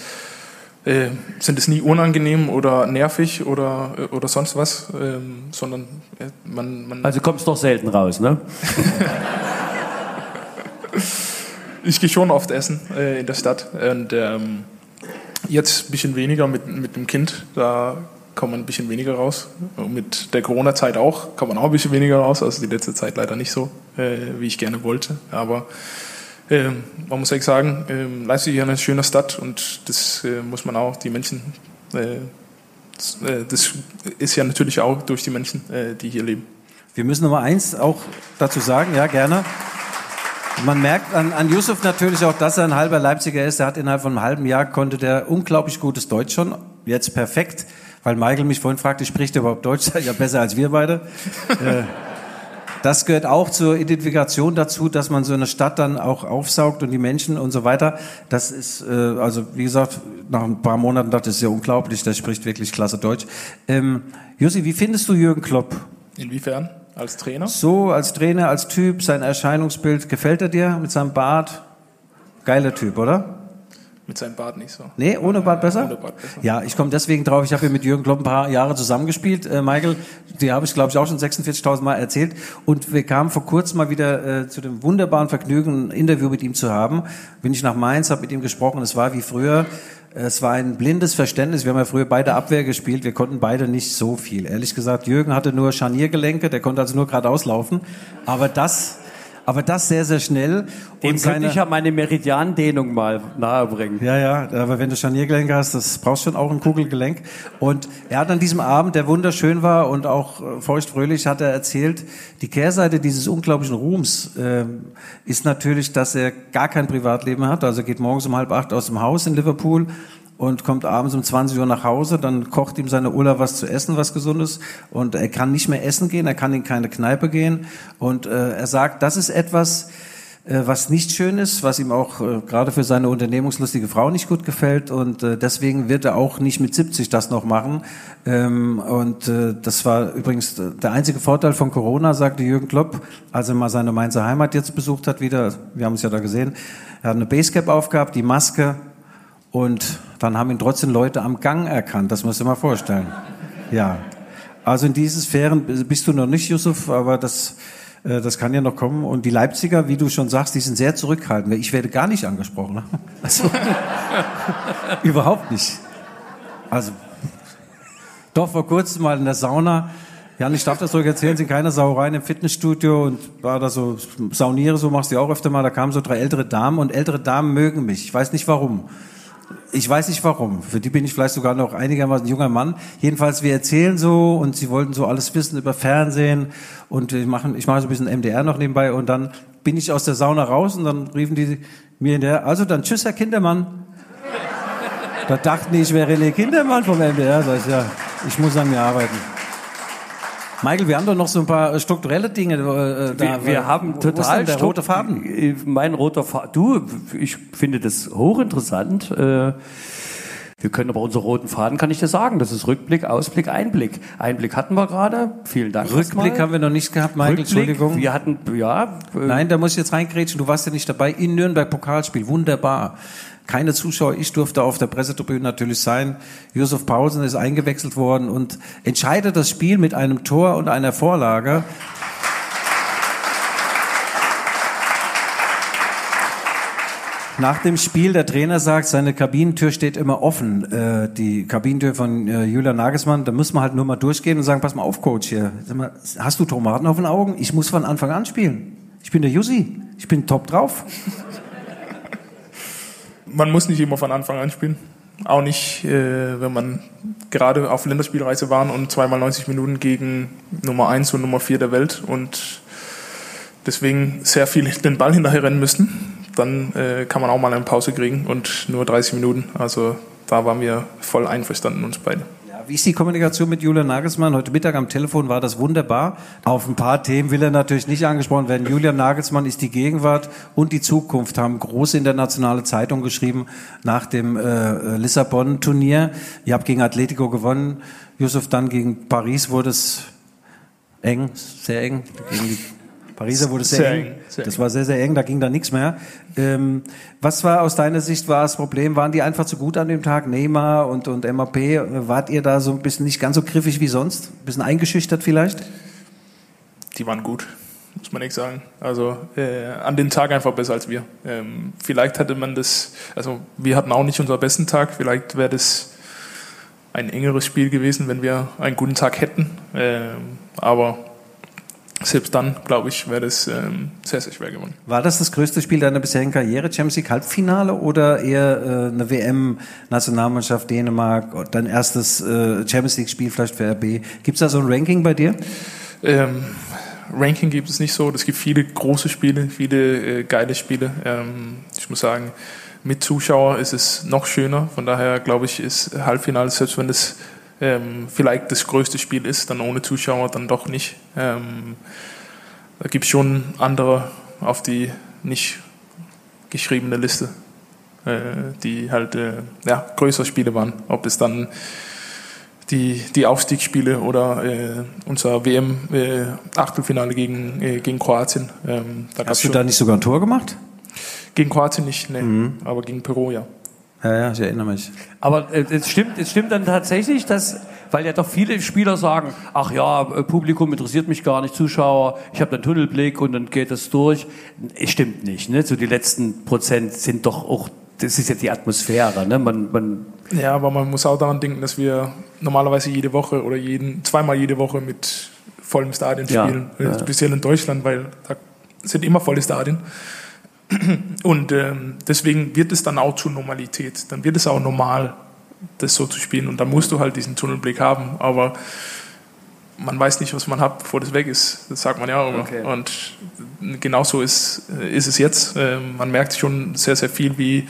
äh, sind es nie unangenehm oder nervig oder, äh, oder sonst was, ähm, sondern äh, man, man Also kommst doch selten raus, ne? ich gehe schon oft essen äh, in der Stadt und ähm, jetzt ein bisschen weniger mit, mit dem Kind, da kommt man ein bisschen weniger raus. Mit der Corona-Zeit auch, kommt man auch ein bisschen weniger raus, also die letzte Zeit leider nicht so, äh, wie ich gerne wollte, aber ähm, man muss eigentlich sagen, ähm, Leipzig ist eine schöne Stadt und das äh, muss man auch, die Menschen, äh, das, äh, das ist ja natürlich auch durch die Menschen, äh, die hier leben. Wir müssen Nummer eins auch dazu sagen, ja, gerne. Man merkt an, an Yusuf natürlich auch, dass er ein halber Leipziger ist. Er hat innerhalb von einem halben Jahr konnte der unglaublich gutes Deutsch schon. Jetzt perfekt, weil Michael mich vorhin fragte, spricht er überhaupt Deutsch? Ja, besser als wir beide. Äh, das gehört auch zur Identifikation dazu, dass man so eine Stadt dann auch aufsaugt und die Menschen und so weiter. Das ist, äh, also wie gesagt, nach ein paar Monaten dachte ich, das ist ja unglaublich, der spricht wirklich klasse Deutsch. Ähm, Jussi, wie findest du Jürgen Klopp? Inwiefern? Als Trainer? So, als Trainer, als Typ, sein Erscheinungsbild, gefällt er dir mit seinem Bart? Geiler Typ, oder? Mit seinem Bart nicht so. Nee, ohne Bart besser? Ohne Bart besser. Ja, ich komme deswegen drauf. Ich habe hier mit Jürgen Klopp ein paar Jahre zusammengespielt. Äh, Michael, die habe ich, glaube ich, auch schon 46.000 Mal erzählt. Und wir kamen vor kurzem mal wieder äh, zu dem wunderbaren Vergnügen, ein Interview mit ihm zu haben. Bin ich nach Mainz, habe mit ihm gesprochen. Es war wie früher. Es war ein blindes Verständnis. Wir haben ja früher beide Abwehr gespielt. Wir konnten beide nicht so viel. Ehrlich gesagt, Jürgen hatte nur Scharniergelenke. Der konnte also nur geradeaus laufen. Aber das Aber das sehr, sehr schnell. Dem und könnte ich ja meine Meridiandehnung mal nahebringen. Ja, ja, aber wenn du Scharniergelenke hast, das brauchst schon auch ein Kugelgelenk. Und er hat an diesem Abend, der wunderschön war und auch äh, feuchtfröhlich, hat er erzählt, die Kehrseite dieses unglaublichen Ruhms äh, ist natürlich, dass er gar kein Privatleben hat. Also er geht morgens um halb acht aus dem Haus in Liverpool und kommt abends um 20 Uhr nach Hause, dann kocht ihm seine Ulla was zu essen, was gesundes und er kann nicht mehr essen gehen, er kann in keine Kneipe gehen und äh, er sagt, das ist etwas, äh, was nicht schön ist, was ihm auch äh, gerade für seine unternehmungslustige Frau nicht gut gefällt und äh, deswegen wird er auch nicht mit 70 das noch machen. Ähm, und äh, das war übrigens der einzige Vorteil von Corona, sagte Jürgen Klopp, als er mal seine Mainzer Heimat jetzt besucht hat wieder, wir haben es ja da gesehen, er hat eine Basecap aufgehabt, die Maske und dann haben ihn trotzdem Leute am Gang erkannt. Das musst du mal vorstellen. Ja. Also in diese Sphären bist du noch nicht, Yusuf, aber das, äh, das kann ja noch kommen. Und die Leipziger, wie du schon sagst, die sind sehr zurückhaltend. Ich werde gar nicht angesprochen. Ne? Also, überhaupt nicht. Also, doch vor kurzem mal in der Sauna. Jan, ich darf das ruhig erzählen, sind keine Sauereien im Fitnessstudio und war da so, sauniere so, machst du auch öfter mal, da kamen so drei ältere Damen und ältere Damen mögen mich. Ich weiß nicht warum. Ich weiß nicht warum. Für die bin ich vielleicht sogar noch einigermaßen junger Mann. Jedenfalls, wir erzählen so und sie wollten so alles wissen über Fernsehen und ich mache ich mache so ein bisschen MDR noch nebenbei und dann bin ich aus der Sauna raus und dann riefen die mir hinterher, also dann tschüss, Herr Kindermann. Da dachten die, ich wäre René Kindermann vom MDR. Sag ich, ja, ich muss an mir arbeiten. Michael, wir haben doch noch so ein paar strukturelle Dinge. Äh, da. Wir, wir haben total der rote Faden. Äh, Mein roter Faden. Du, ich finde das hochinteressant. Äh, Wir können aber unseren roten Faden, kann ich dir sagen, das ist Rückblick, Ausblick, Einblick. Einblick hatten wir gerade. Vielen Dank. Rückblick haben wir noch nicht gehabt, Michael, Rückblick, Entschuldigung. Wir hatten, ja, äh, Nein, da muss ich jetzt reingrätschen. Du warst ja nicht dabei in Nürnberg Pokalspiel. Wunderbar. Keine Zuschauer. Ich durfte auf der Pressetribüne natürlich sein. Josef Paulsen ist eingewechselt worden und entscheidet das Spiel mit einem Tor und einer Vorlage. Nach dem Spiel, der Trainer sagt, seine Kabinentür steht immer offen. Äh, die Kabinentür von äh, Julian Nagelsmann, da muss man halt nur mal durchgehen und sagen, pass mal auf, Coach hier. Mal, hast du Tomaten auf den Augen? Ich muss von Anfang an spielen. Ich bin der Jussi. Ich bin top drauf. Man muss nicht immer von Anfang an spielen. Auch nicht, äh, wenn man gerade auf Länderspielreise waren und zweimal 90 Minuten gegen Nummer 1 und Nummer 4 der Welt und deswegen sehr viel den Ball hinterher rennen müssten. Dann äh, kann man auch mal eine Pause kriegen und nur 30 Minuten. Also da waren wir voll einverstanden, uns beide. Wie ist die Kommunikation mit Julian Nagelsmann? Heute Mittag am Telefon war das wunderbar. Auf ein paar Themen will er natürlich nicht angesprochen werden. Julian Nagelsmann ist die Gegenwart und die Zukunft, haben große internationale Zeitungen geschrieben nach dem äh, Lissabon-Turnier. Ihr habt gegen Atletico gewonnen. Yusuf, dann gegen Paris wurde es eng, sehr eng. Pariser wurde sehr, Sehr eng. sehr das war sehr, sehr eng, da ging da nichts mehr. Ähm, was war aus deiner Sicht war das Problem? Waren die einfach zu gut an dem Tag? Neymar und, und MAP, wart ihr da so ein bisschen nicht ganz so griffig wie sonst? Ein bisschen eingeschüchtert vielleicht? die waren gut, muss man echt sagen. Also äh, an den Tag einfach besser als wir. Ähm, vielleicht hatte man das, also wir hatten auch nicht unseren besten Tag, vielleicht wäre das ein engeres Spiel gewesen, wenn wir einen guten Tag hätten. Ähm, aber selbst dann, glaube ich, wäre das ähm, sehr, sehr schwer gewonnen. War das das größte Spiel deiner bisherigen Karriere, Champions League Halbfinale oder eher äh, eine WM-Nationalmannschaft Dänemark, dein erstes äh, Champions League-Spiel vielleicht für RB? Gibt es da so ein Ranking bei dir? Ähm, Ranking gibt es nicht so. Es gibt viele große Spiele, viele äh, geile Spiele. Ähm, ich muss sagen, mit Zuschauer ist es noch schöner. Von daher glaube ich, ist Halbfinale, selbst wenn es ähm, vielleicht das größte Spiel ist, dann ohne Zuschauer dann doch nicht. Ähm, da gibt es schon andere auf die nicht geschriebene Liste, äh, die halt äh, ja, größere Spiele waren. Ob es dann die, die Aufstiegsspiele oder äh, unser WM-Achtelfinale gegen, äh, gegen Kroatien. Ähm, Hast du da nicht sogar ein Tor gemacht? Gegen Kroatien nicht, nee, aber gegen Peru ja. Ja, ja, ich erinnere mich. Aber äh, es stimmt, es stimmt dann tatsächlich, dass, weil ja doch viele Spieler sagen, ach ja, äh, Publikum interessiert mich gar nicht, Zuschauer, ich habe einen Tunnelblick und dann geht das durch. Es stimmt nicht, ne? So die letzten Prozent sind doch auch, das ist jetzt die Atmosphäre, ne? Man, man, Ja, aber man muss auch daran denken, dass wir normalerweise jede Woche oder jeden, zweimal jede Woche mit vollem Stadion Ja, spielen. ja. Speziell in Deutschland, weil da sind immer volle Stadien. Und ähm, deswegen wird es dann auch zur Normalität. Dann wird es auch normal, das so zu spielen. Und da musst du halt diesen Tunnelblick haben. Aber man weiß nicht, was man hat, bevor das weg ist. Das sagt man ja immer. Okay. Und genauso ist, ist es jetzt. Ähm, man merkt schon sehr, sehr viel, wie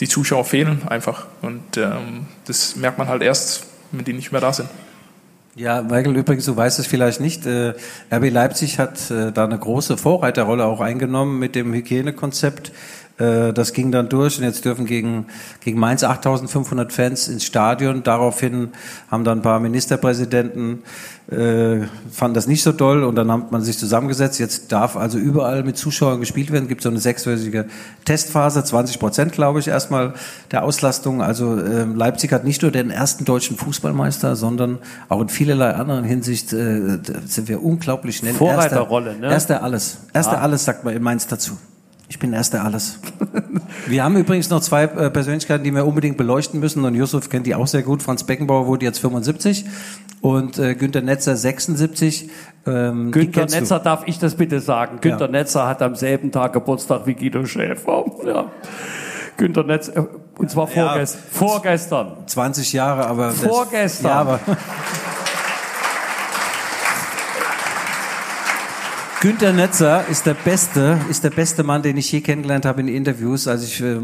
die Zuschauer fehlen einfach. Und ähm, das merkt man halt erst, wenn die nicht mehr da sind. Ja, Michael, übrigens, du weißt es vielleicht nicht, äh, RB Leipzig hat äh, da eine große Vorreiterrolle auch eingenommen mit dem Hygienekonzept. Äh, das ging dann durch und jetzt dürfen gegen, gegen Mainz 8500 Fans ins Stadion. Daraufhin haben dann ein paar Ministerpräsidenten äh, fanden das nicht so toll und dann hat man sich zusammengesetzt. Jetzt darf also überall mit Zuschauern gespielt werden. Es gibt so eine sechswöchige Testphase, 20 Prozent, glaube ich, erstmal der Auslastung. Also äh, Leipzig hat nicht nur den ersten deutschen Fußballmeister, sondern auch in vielerlei anderen Hinsicht äh, sind wir unglaublich schnell. Vorreiterrolle, erster, ne? Erster alles. Erster ah. alles, sagt man in Mainz dazu. Ich bin erster alles. wir haben übrigens noch zwei äh, Persönlichkeiten, die wir unbedingt beleuchten müssen. Und Yusuf kennt die auch sehr gut. Franz Beckenbauer wurde jetzt 75 und äh, Günter Netzer 76. Ähm, Günter Netzer, du. darf ich das bitte sagen? Günter ja. Netzer hat am selben Tag Geburtstag wie Guido Schäfer. Ja. Günter Netzer, äh, und zwar vorgest ja, vorgestern. 20 Jahre, aber... Vorgestern. Das, ja, aber Günter Netzer ist der beste, ist der beste Mann, den ich je kennengelernt habe in Interviews. Also ich äh,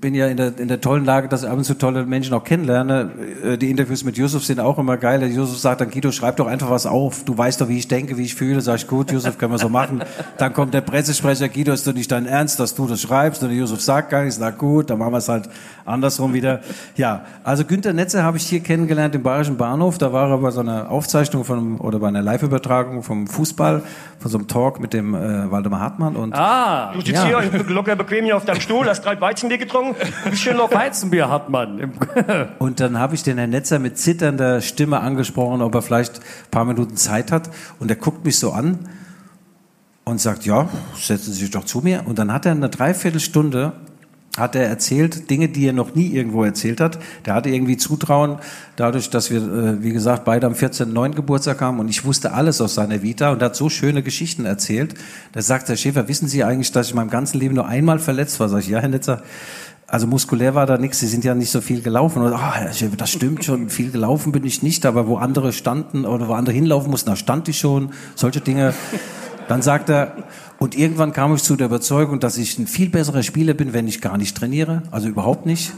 bin ja in der, in der tollen Lage, dass ich ab und zu tolle Menschen auch kennenlerne. Äh, die Interviews mit Yusuf sind auch immer geil. Yusuf sagt dann, Guido, schreib doch einfach was auf. Du weißt doch, wie ich denke, wie ich fühle. Sag ich, gut, Yusuf, können wir so machen. Dann kommt der Pressesprecher, Guido, ist doch nicht dein Ernst, dass du das schreibst. Und der Yusuf sagt gar nichts. Na gut, dann machen wir es halt andersrum wieder. Ja, also Günter Netzer habe ich hier kennengelernt im Bayerischen Bahnhof. Da war er bei so einer Aufzeichnung von, oder bei einer Live-Übertragung vom Fußball, von so einem Talk Talk mit dem äh, Waldemar Hartmann. Und, ah, du sitzt ja. hier locker bequem hier auf deinem Stuhl, hast drei Weizenbier getrunken, ein bisschen noch Weizenbier Hartmann. und dann habe ich den Herrn Netzer mit zitternder Stimme angesprochen, ob er vielleicht ein paar Minuten Zeit hat. Und er guckt mich so an und sagt, ja, setzen Sie sich doch zu mir. Und dann hat er eine Dreiviertelstunde hat er erzählt, Dinge, die er noch nie irgendwo erzählt hat. Der hatte irgendwie Zutrauen, dadurch, dass wir, äh, wie gesagt, beide am 14.9. Geburtstag haben und ich wusste alles aus seiner Vita und hat so schöne Geschichten erzählt. Da sagt Herr Schäfer, wissen Sie eigentlich, dass ich in meinem ganzen Leben nur einmal verletzt war? Sag ich, ja, Herr Netzer, also muskulär war da nichts, Sie sind ja nicht so viel gelaufen. Und, Schäfer, das stimmt schon, viel gelaufen bin ich nicht, aber wo andere standen oder wo andere hinlaufen mussten, da stand ich schon. Solche Dinge. Dann sagt er, und irgendwann kam ich zu der Überzeugung, dass ich ein viel besserer Spieler bin, wenn ich gar nicht trainiere. Also überhaupt nicht.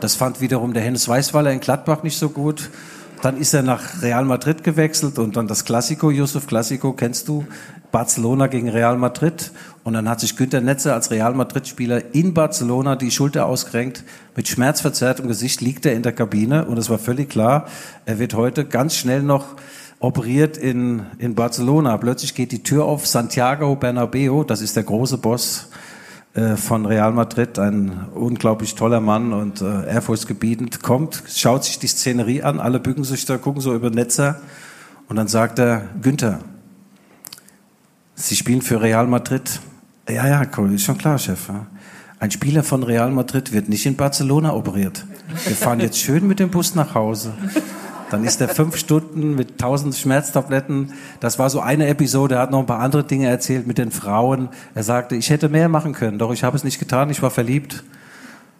Das fand wiederum der Hennes Weißweiler in Gladbach nicht so gut. Dann ist er nach Real Madrid gewechselt und dann das Klassiko, Yusuf Klassiko, kennst du? Barcelona gegen Real Madrid. Und dann hat sich Günter Netzer als Real Madrid-Spieler in Barcelona die Schulter ausgerenkt. Mit schmerzverzerrtem Gesicht liegt er in der Kabine und es war völlig klar, er wird heute ganz schnell noch operiert in, in Barcelona. Plötzlich geht die Tür auf. Santiago Bernabeo, das ist der große Boss äh, von Real Madrid, ein unglaublich toller Mann und äh, ehrfurchtsgebietend, kommt, schaut sich die Szenerie an, alle bücken sich da, gucken so über Netzer und dann sagt er, Günther, Sie spielen für Real Madrid. Ja, ja, cool, ist schon klar, Chef. Ein Spieler von Real Madrid wird nicht in Barcelona operiert. Wir fahren jetzt schön mit dem Bus nach Hause. Dann ist er fünf Stunden mit tausend Schmerztabletten. Das war so eine Episode. Er hat noch ein paar andere Dinge erzählt mit den Frauen. Er sagte, ich hätte mehr machen können, doch ich habe es nicht getan. Ich war verliebt.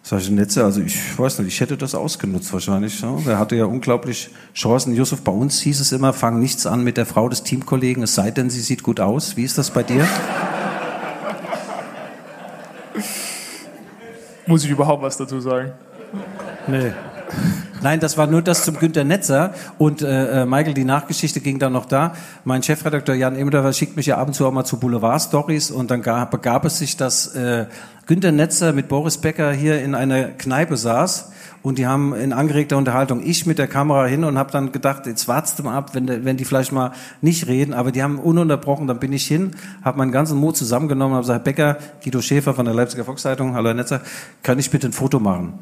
Sag ich, Netze, also ich weiß nicht, ich hätte das ausgenutzt wahrscheinlich. So. Er hatte ja unglaublich Chancen. Yusuf, bei uns hieß es immer, fang nichts an mit der Frau des Teamkollegen, es sei denn, sie sieht gut aus. Wie ist das bei dir? Muss ich überhaupt was dazu sagen? Nee. Nein, das war nur das zum Günter Netzer. Und äh, äh, Michael, die Nachgeschichte ging dann noch da. Mein Chefredakteur Jan Emmerder schickt mich ja ab und zu auch mal zu Boulevard-Stories. Und dann gab, begab es sich, dass äh, Günter Netzer mit Boris Becker hier in einer Kneipe saß. Und die haben in angeregter Unterhaltung ich mit der Kamera hin und habe dann gedacht, jetzt wartest du mal ab, wenn, wenn die vielleicht mal nicht reden. Aber die haben ununterbrochen, dann bin ich hin, habe meinen ganzen Mut zusammengenommen, habe gesagt, Becker, Guido Schäfer von der Leipziger Volkszeitung, hallo Herr Netzer, kann ich bitte ein Foto machen?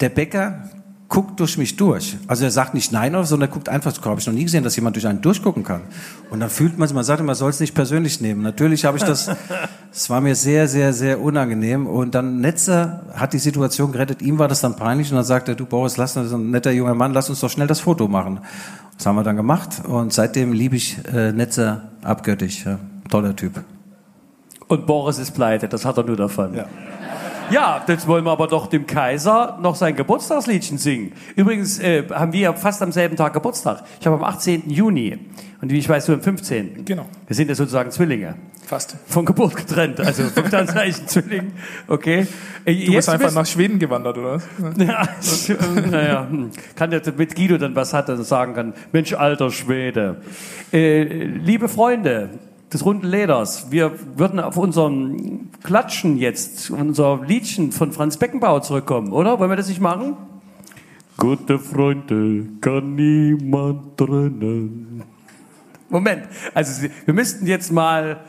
Der Bäcker guckt durch mich durch. Also er sagt nicht nein, sondern er guckt einfach, das habe ich noch nie gesehen, dass jemand durch einen durchgucken kann. Und dann fühlt man sich, man sagt man soll es nicht persönlich nehmen. Natürlich habe ich das, es war mir sehr, sehr, sehr unangenehm. Und dann Netzer hat die Situation gerettet, ihm war das dann peinlich und dann sagt er, du Boris, lass uns, ein netter junger Mann, lass uns doch schnell das Foto machen. Das haben wir dann gemacht und seitdem liebe ich äh, Netzer abgöttisch. Ja. Toller Typ. Und Boris ist pleite, das hat er nur davon. Ja. Ja, jetzt wollen wir aber doch dem Kaiser noch sein Geburtstagsliedchen singen. Übrigens äh, haben wir fast am selben Tag Geburtstag. Ich habe am 18. Juni und wie ich weiß, du am 15. Genau. Wir sind ja sozusagen Zwillinge. Fast. Von Geburt getrennt, also vom Sternzeichen Zwilling. Okay. Äh, Du bist einfach wissen- nach Schweden gewandert, oder? was? ja, ich, äh, naja, hm. kann der mit Guido dann was hat, dann sagen kann, Mensch, alter Schwede. Äh, liebe Freunde des runden Leders, wir würden auf unserem Klatschen jetzt, unser Liedchen von Franz Beckenbauer zurückkommen, oder? Wollen wir das nicht machen? Gute Freunde kann niemand trennen. Moment, also wir müssten jetzt mal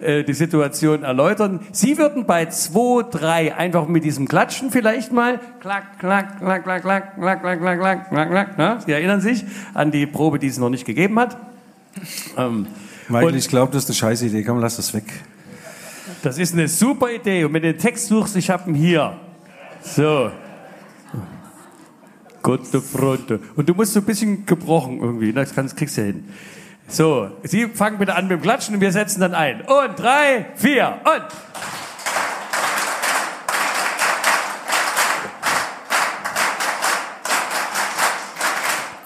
äh, die Situation erläutern. Sie würden bei 2, 3 einfach mit diesem Klatschen vielleicht mal klack, klack, klack, klack, klack, klack, klack, klack, klack, klack, klack, ne? Sie erinnern sich an die Probe, die es noch nicht gegeben hat. Ähm, Michael, Und- ich glaube, das ist eine scheiß Idee. Komm, lass das weg. das ist eine super Idee. Und wenn du den Text suchst, ich habe ihn hier. So. Gute Freunde. Und du musst so ein bisschen gebrochen irgendwie. ne? Das kannst, kriegst du hin. So, Sie fangen bitte an mit dem Klatschen und wir setzen dann ein. Und drei, vier und.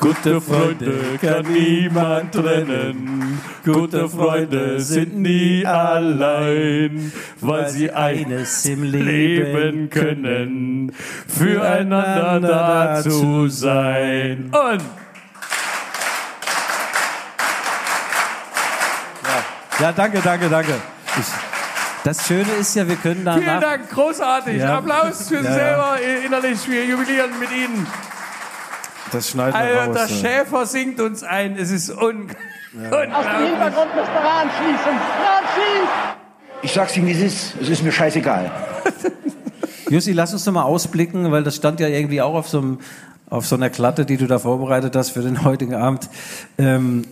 Gute Freunde kann niemand trennen. Gute Freunde sind nie allein, weil sie eines im Leben können, füreinander da zu sein. Und Ja, danke, danke, danke. Ich, das Schöne ist ja, wir können danach... vielen Dank, großartig. Ja. Applaus für Sie Ja, ja. selber innerlich. Wir jubilieren mit Ihnen. Das schneiden wir Alter, der raus. ja. Schäfer singt uns ein. Es ist un Aus dem unglaublich. Hintergrund müsste ranschießen. Ranschießen! Ich sag's Ihnen, wie es ist. Es ist mir scheißegal. Jussi, lass uns doch mal ausblicken, weil das stand ja irgendwie auch auf so, einem, auf so einer Klatte, die du da vorbereitet hast für den heutigen Abend. Ähm,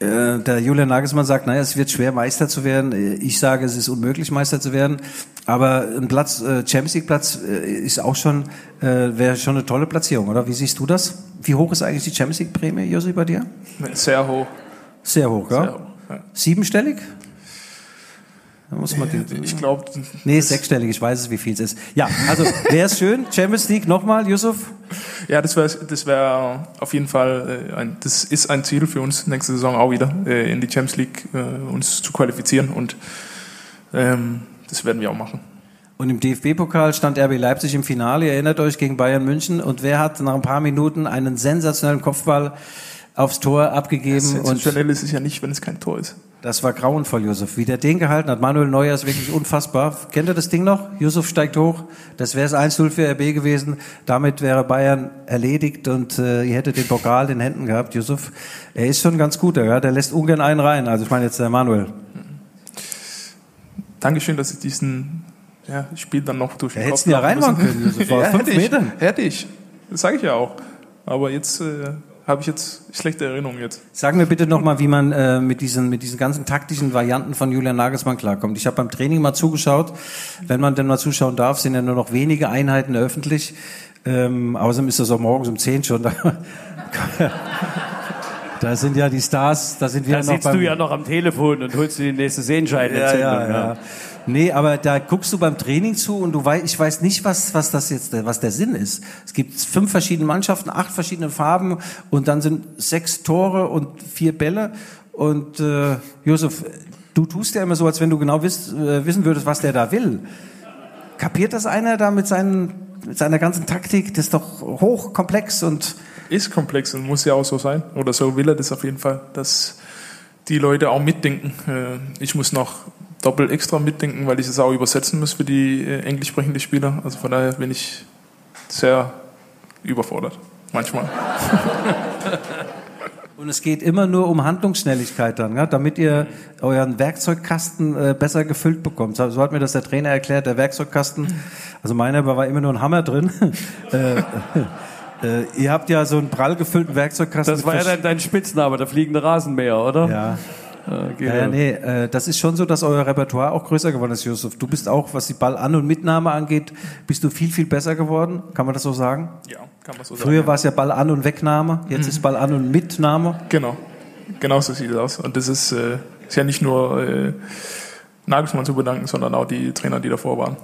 äh, der Julian Nagelsmann sagt, naja, es wird schwer Meister zu werden. Äh, Ich sage, es ist unmöglich Meister zu werden. Aber ein Platz, äh, Champions League Platz äh, ist auch schon, äh, wäre schon eine tolle Platzierung, oder? Wie siehst du das? Wie hoch ist eigentlich die Champions League Prämie, Jussi, bei dir? Sehr hoch. Sehr hoch, ja? Sehr hoch. Ja. Siebenstellig? Da muss man die, Ich glaube, nee, sechsstellig, ich weiß es, wie viel es ist. Ja, also wäre es schön, Champions League nochmal, Yusuf? ja, das wäre das wär auf jeden Fall äh, ein, das ist ein Ziel für uns nächste Saison auch wieder äh, in die Champions League äh, uns zu qualifizieren und ähm, das werden wir auch machen. Und im DFB-Pokal stand RB Leipzig im Finale, ihr erinnert euch, gegen Bayern München. Und wer hat nach ein paar Minuten einen sensationellen Kopfball aufs Tor abgegeben? Sensationell ist es ja nicht, wenn es kein Tor ist. Das war grauenvoll, Yusuf. Wie der den gehalten hat, Manuel Neuer ist wirklich unfassbar. Kennt ihr das Ding noch? Yusuf steigt hoch. Das wäre es 1-0 für RB gewesen. Damit wäre Bayern erledigt und äh, ihr hättet den Pokal in Händen gehabt, Yusuf. Er ist schon ganz gut, ja. der lässt ungern einen rein. Also ich meine jetzt der Manuel. Dankeschön, dass ich diesen ja, Spiel dann noch durch den Kopf hättest du ja machen reinmachen können, Josef, aus ja, fünf hätte ich, Metern. Hätte ich. Das sage ich ja auch. Aber jetzt äh, habe ich jetzt schlechte Erinnerungen jetzt. Sag mir bitte nochmal, wie man äh, mit, diesen, mit diesen ganzen taktischen Varianten von Julian Nagelsmann klarkommt. Ich habe beim Training mal zugeschaut. Wenn man denn mal zuschauen darf, sind ja nur noch wenige Einheiten öffentlich. Ähm, außerdem ist das auch morgens um 10 schon. Da, da sind ja die Stars, da sind wir Da ja noch sitzt beim, du ja noch am Telefon und holst dir die nächste Sehenscheidenentzündung. ja, ja, ja. Nee, aber da guckst du beim Training zu und du weißt, ich weiß nicht, was, was das jetzt, was der Sinn ist. Es gibt fünf verschiedene Mannschaften, acht verschiedene Farben und dann sind sechs Tore und vier Bälle. Und äh, Josef, du tust ja immer so, als wenn du genau wiss, äh, wissen würdest, was der da will. Kapiert das einer da mit, seinen, mit seiner ganzen Taktik? Das ist doch hochkomplex und Ist komplex und muss ja auch so sein. Oder so will er das auf jeden Fall, dass die Leute auch mitdenken. Äh, Ich muss noch doppelt extra mitdenken, weil ich es auch übersetzen muss für die äh, englisch sprechenden Spieler. Also von daher bin ich sehr überfordert. Manchmal. Und es geht immer nur um Handlungsschnelligkeit dann, ja, damit ihr euren Werkzeugkasten äh, besser gefüllt bekommt. So, hat mir das der Trainer erklärt, der Werkzeugkasten. Also meiner war immer nur ein Hammer drin. äh, äh, ihr habt ja so einen prall gefüllten Werkzeugkasten. Das war ja dein, dein Spitzname, der fliegende Rasenmäher, oder? ja. Okay. Ja, ja, nee, äh, das ist schon so, dass euer Repertoire auch größer geworden ist, Josef. Du bist auch, was die Ball-An- und Mitnahme angeht, bist du viel, viel besser geworden. Kann man das so sagen? Ja, kann man so Früher sagen. war es ja Ball-An- und Wegnahme, jetzt ist Ball-An- und Mitnahme. Genau, genau so sieht es aus. Und das ist, äh, ist ja nicht nur äh, Nagelsmann zu bedanken, sondern auch die Trainer, die davor waren.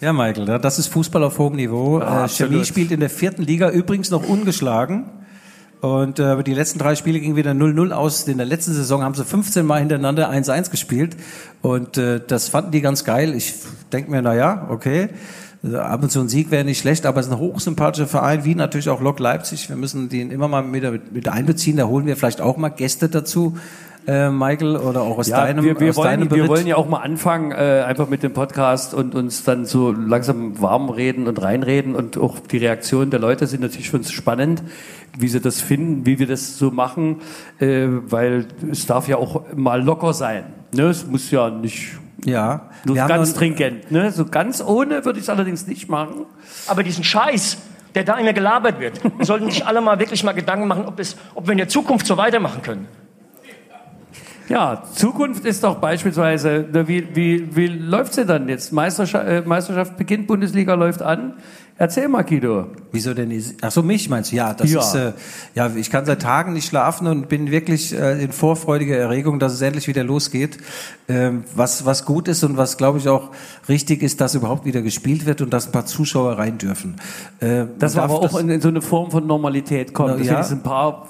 Ja, Michael, das ist Fußball auf hohem Niveau. Ja, äh, Chemie spielt in der vierten Liga übrigens noch ungeschlagen. Und äh, die letzten drei Spiele gingen wieder 0-0 aus. In der letzten Saison haben sie 15 Mal hintereinander 1-1 gespielt. Und äh, das fanden die ganz geil. Ich denke mir, na ja, okay. Also Ab und zu ein Sieg wäre nicht schlecht, aber es ist ein hochsympathischer Verein, wie natürlich auch Lok Leipzig. Wir müssen den immer mal mit, mit einbeziehen. Da holen wir vielleicht auch mal Gäste dazu, äh, Michael, oder auch aus Ja, deinem, wir, wir, aus deinem wollen, wir Bericht. wollen ja auch mal anfangen, äh, einfach mit dem Podcast und uns dann so langsam warm reden und reinreden und auch die Reaktionen der Leute sind natürlich für uns spannend, wie sie das finden, wie wir das so machen, äh, weil es darf ja auch mal locker sein. Ne? Es muss ja nicht ja, nur wir ganz stringent. Ne? So ganz ohne würde ich es allerdings nicht machen. Aber diesen Scheiß, der da immer gelabert wird, sollten sich alle mal wirklich mal Gedanken machen, ob, es, ob wir in der Zukunft so weitermachen können. Ja, Zukunft ist doch beispielsweise, wie, wie, wie läuft's denn dann jetzt? Meisterschaft, äh, Meisterschaft beginnt, Bundesliga läuft an. Erzähl mal, Guido. Wieso denn? Ach so, mich meinst du? Ja, das Ja. ist äh, ja. Ich kann seit Tagen nicht schlafen und bin wirklich äh, in vorfreudiger Erregung, dass es endlich wieder losgeht. Ähm, was was gut ist und was glaube ich auch richtig ist, dass überhaupt wieder gespielt wird und dass ein paar Zuschauer rein dürfen. Äh, Das man war aber auch in, in so eine Form von Normalität kommt, Na, dass ja. wenigstens ein paar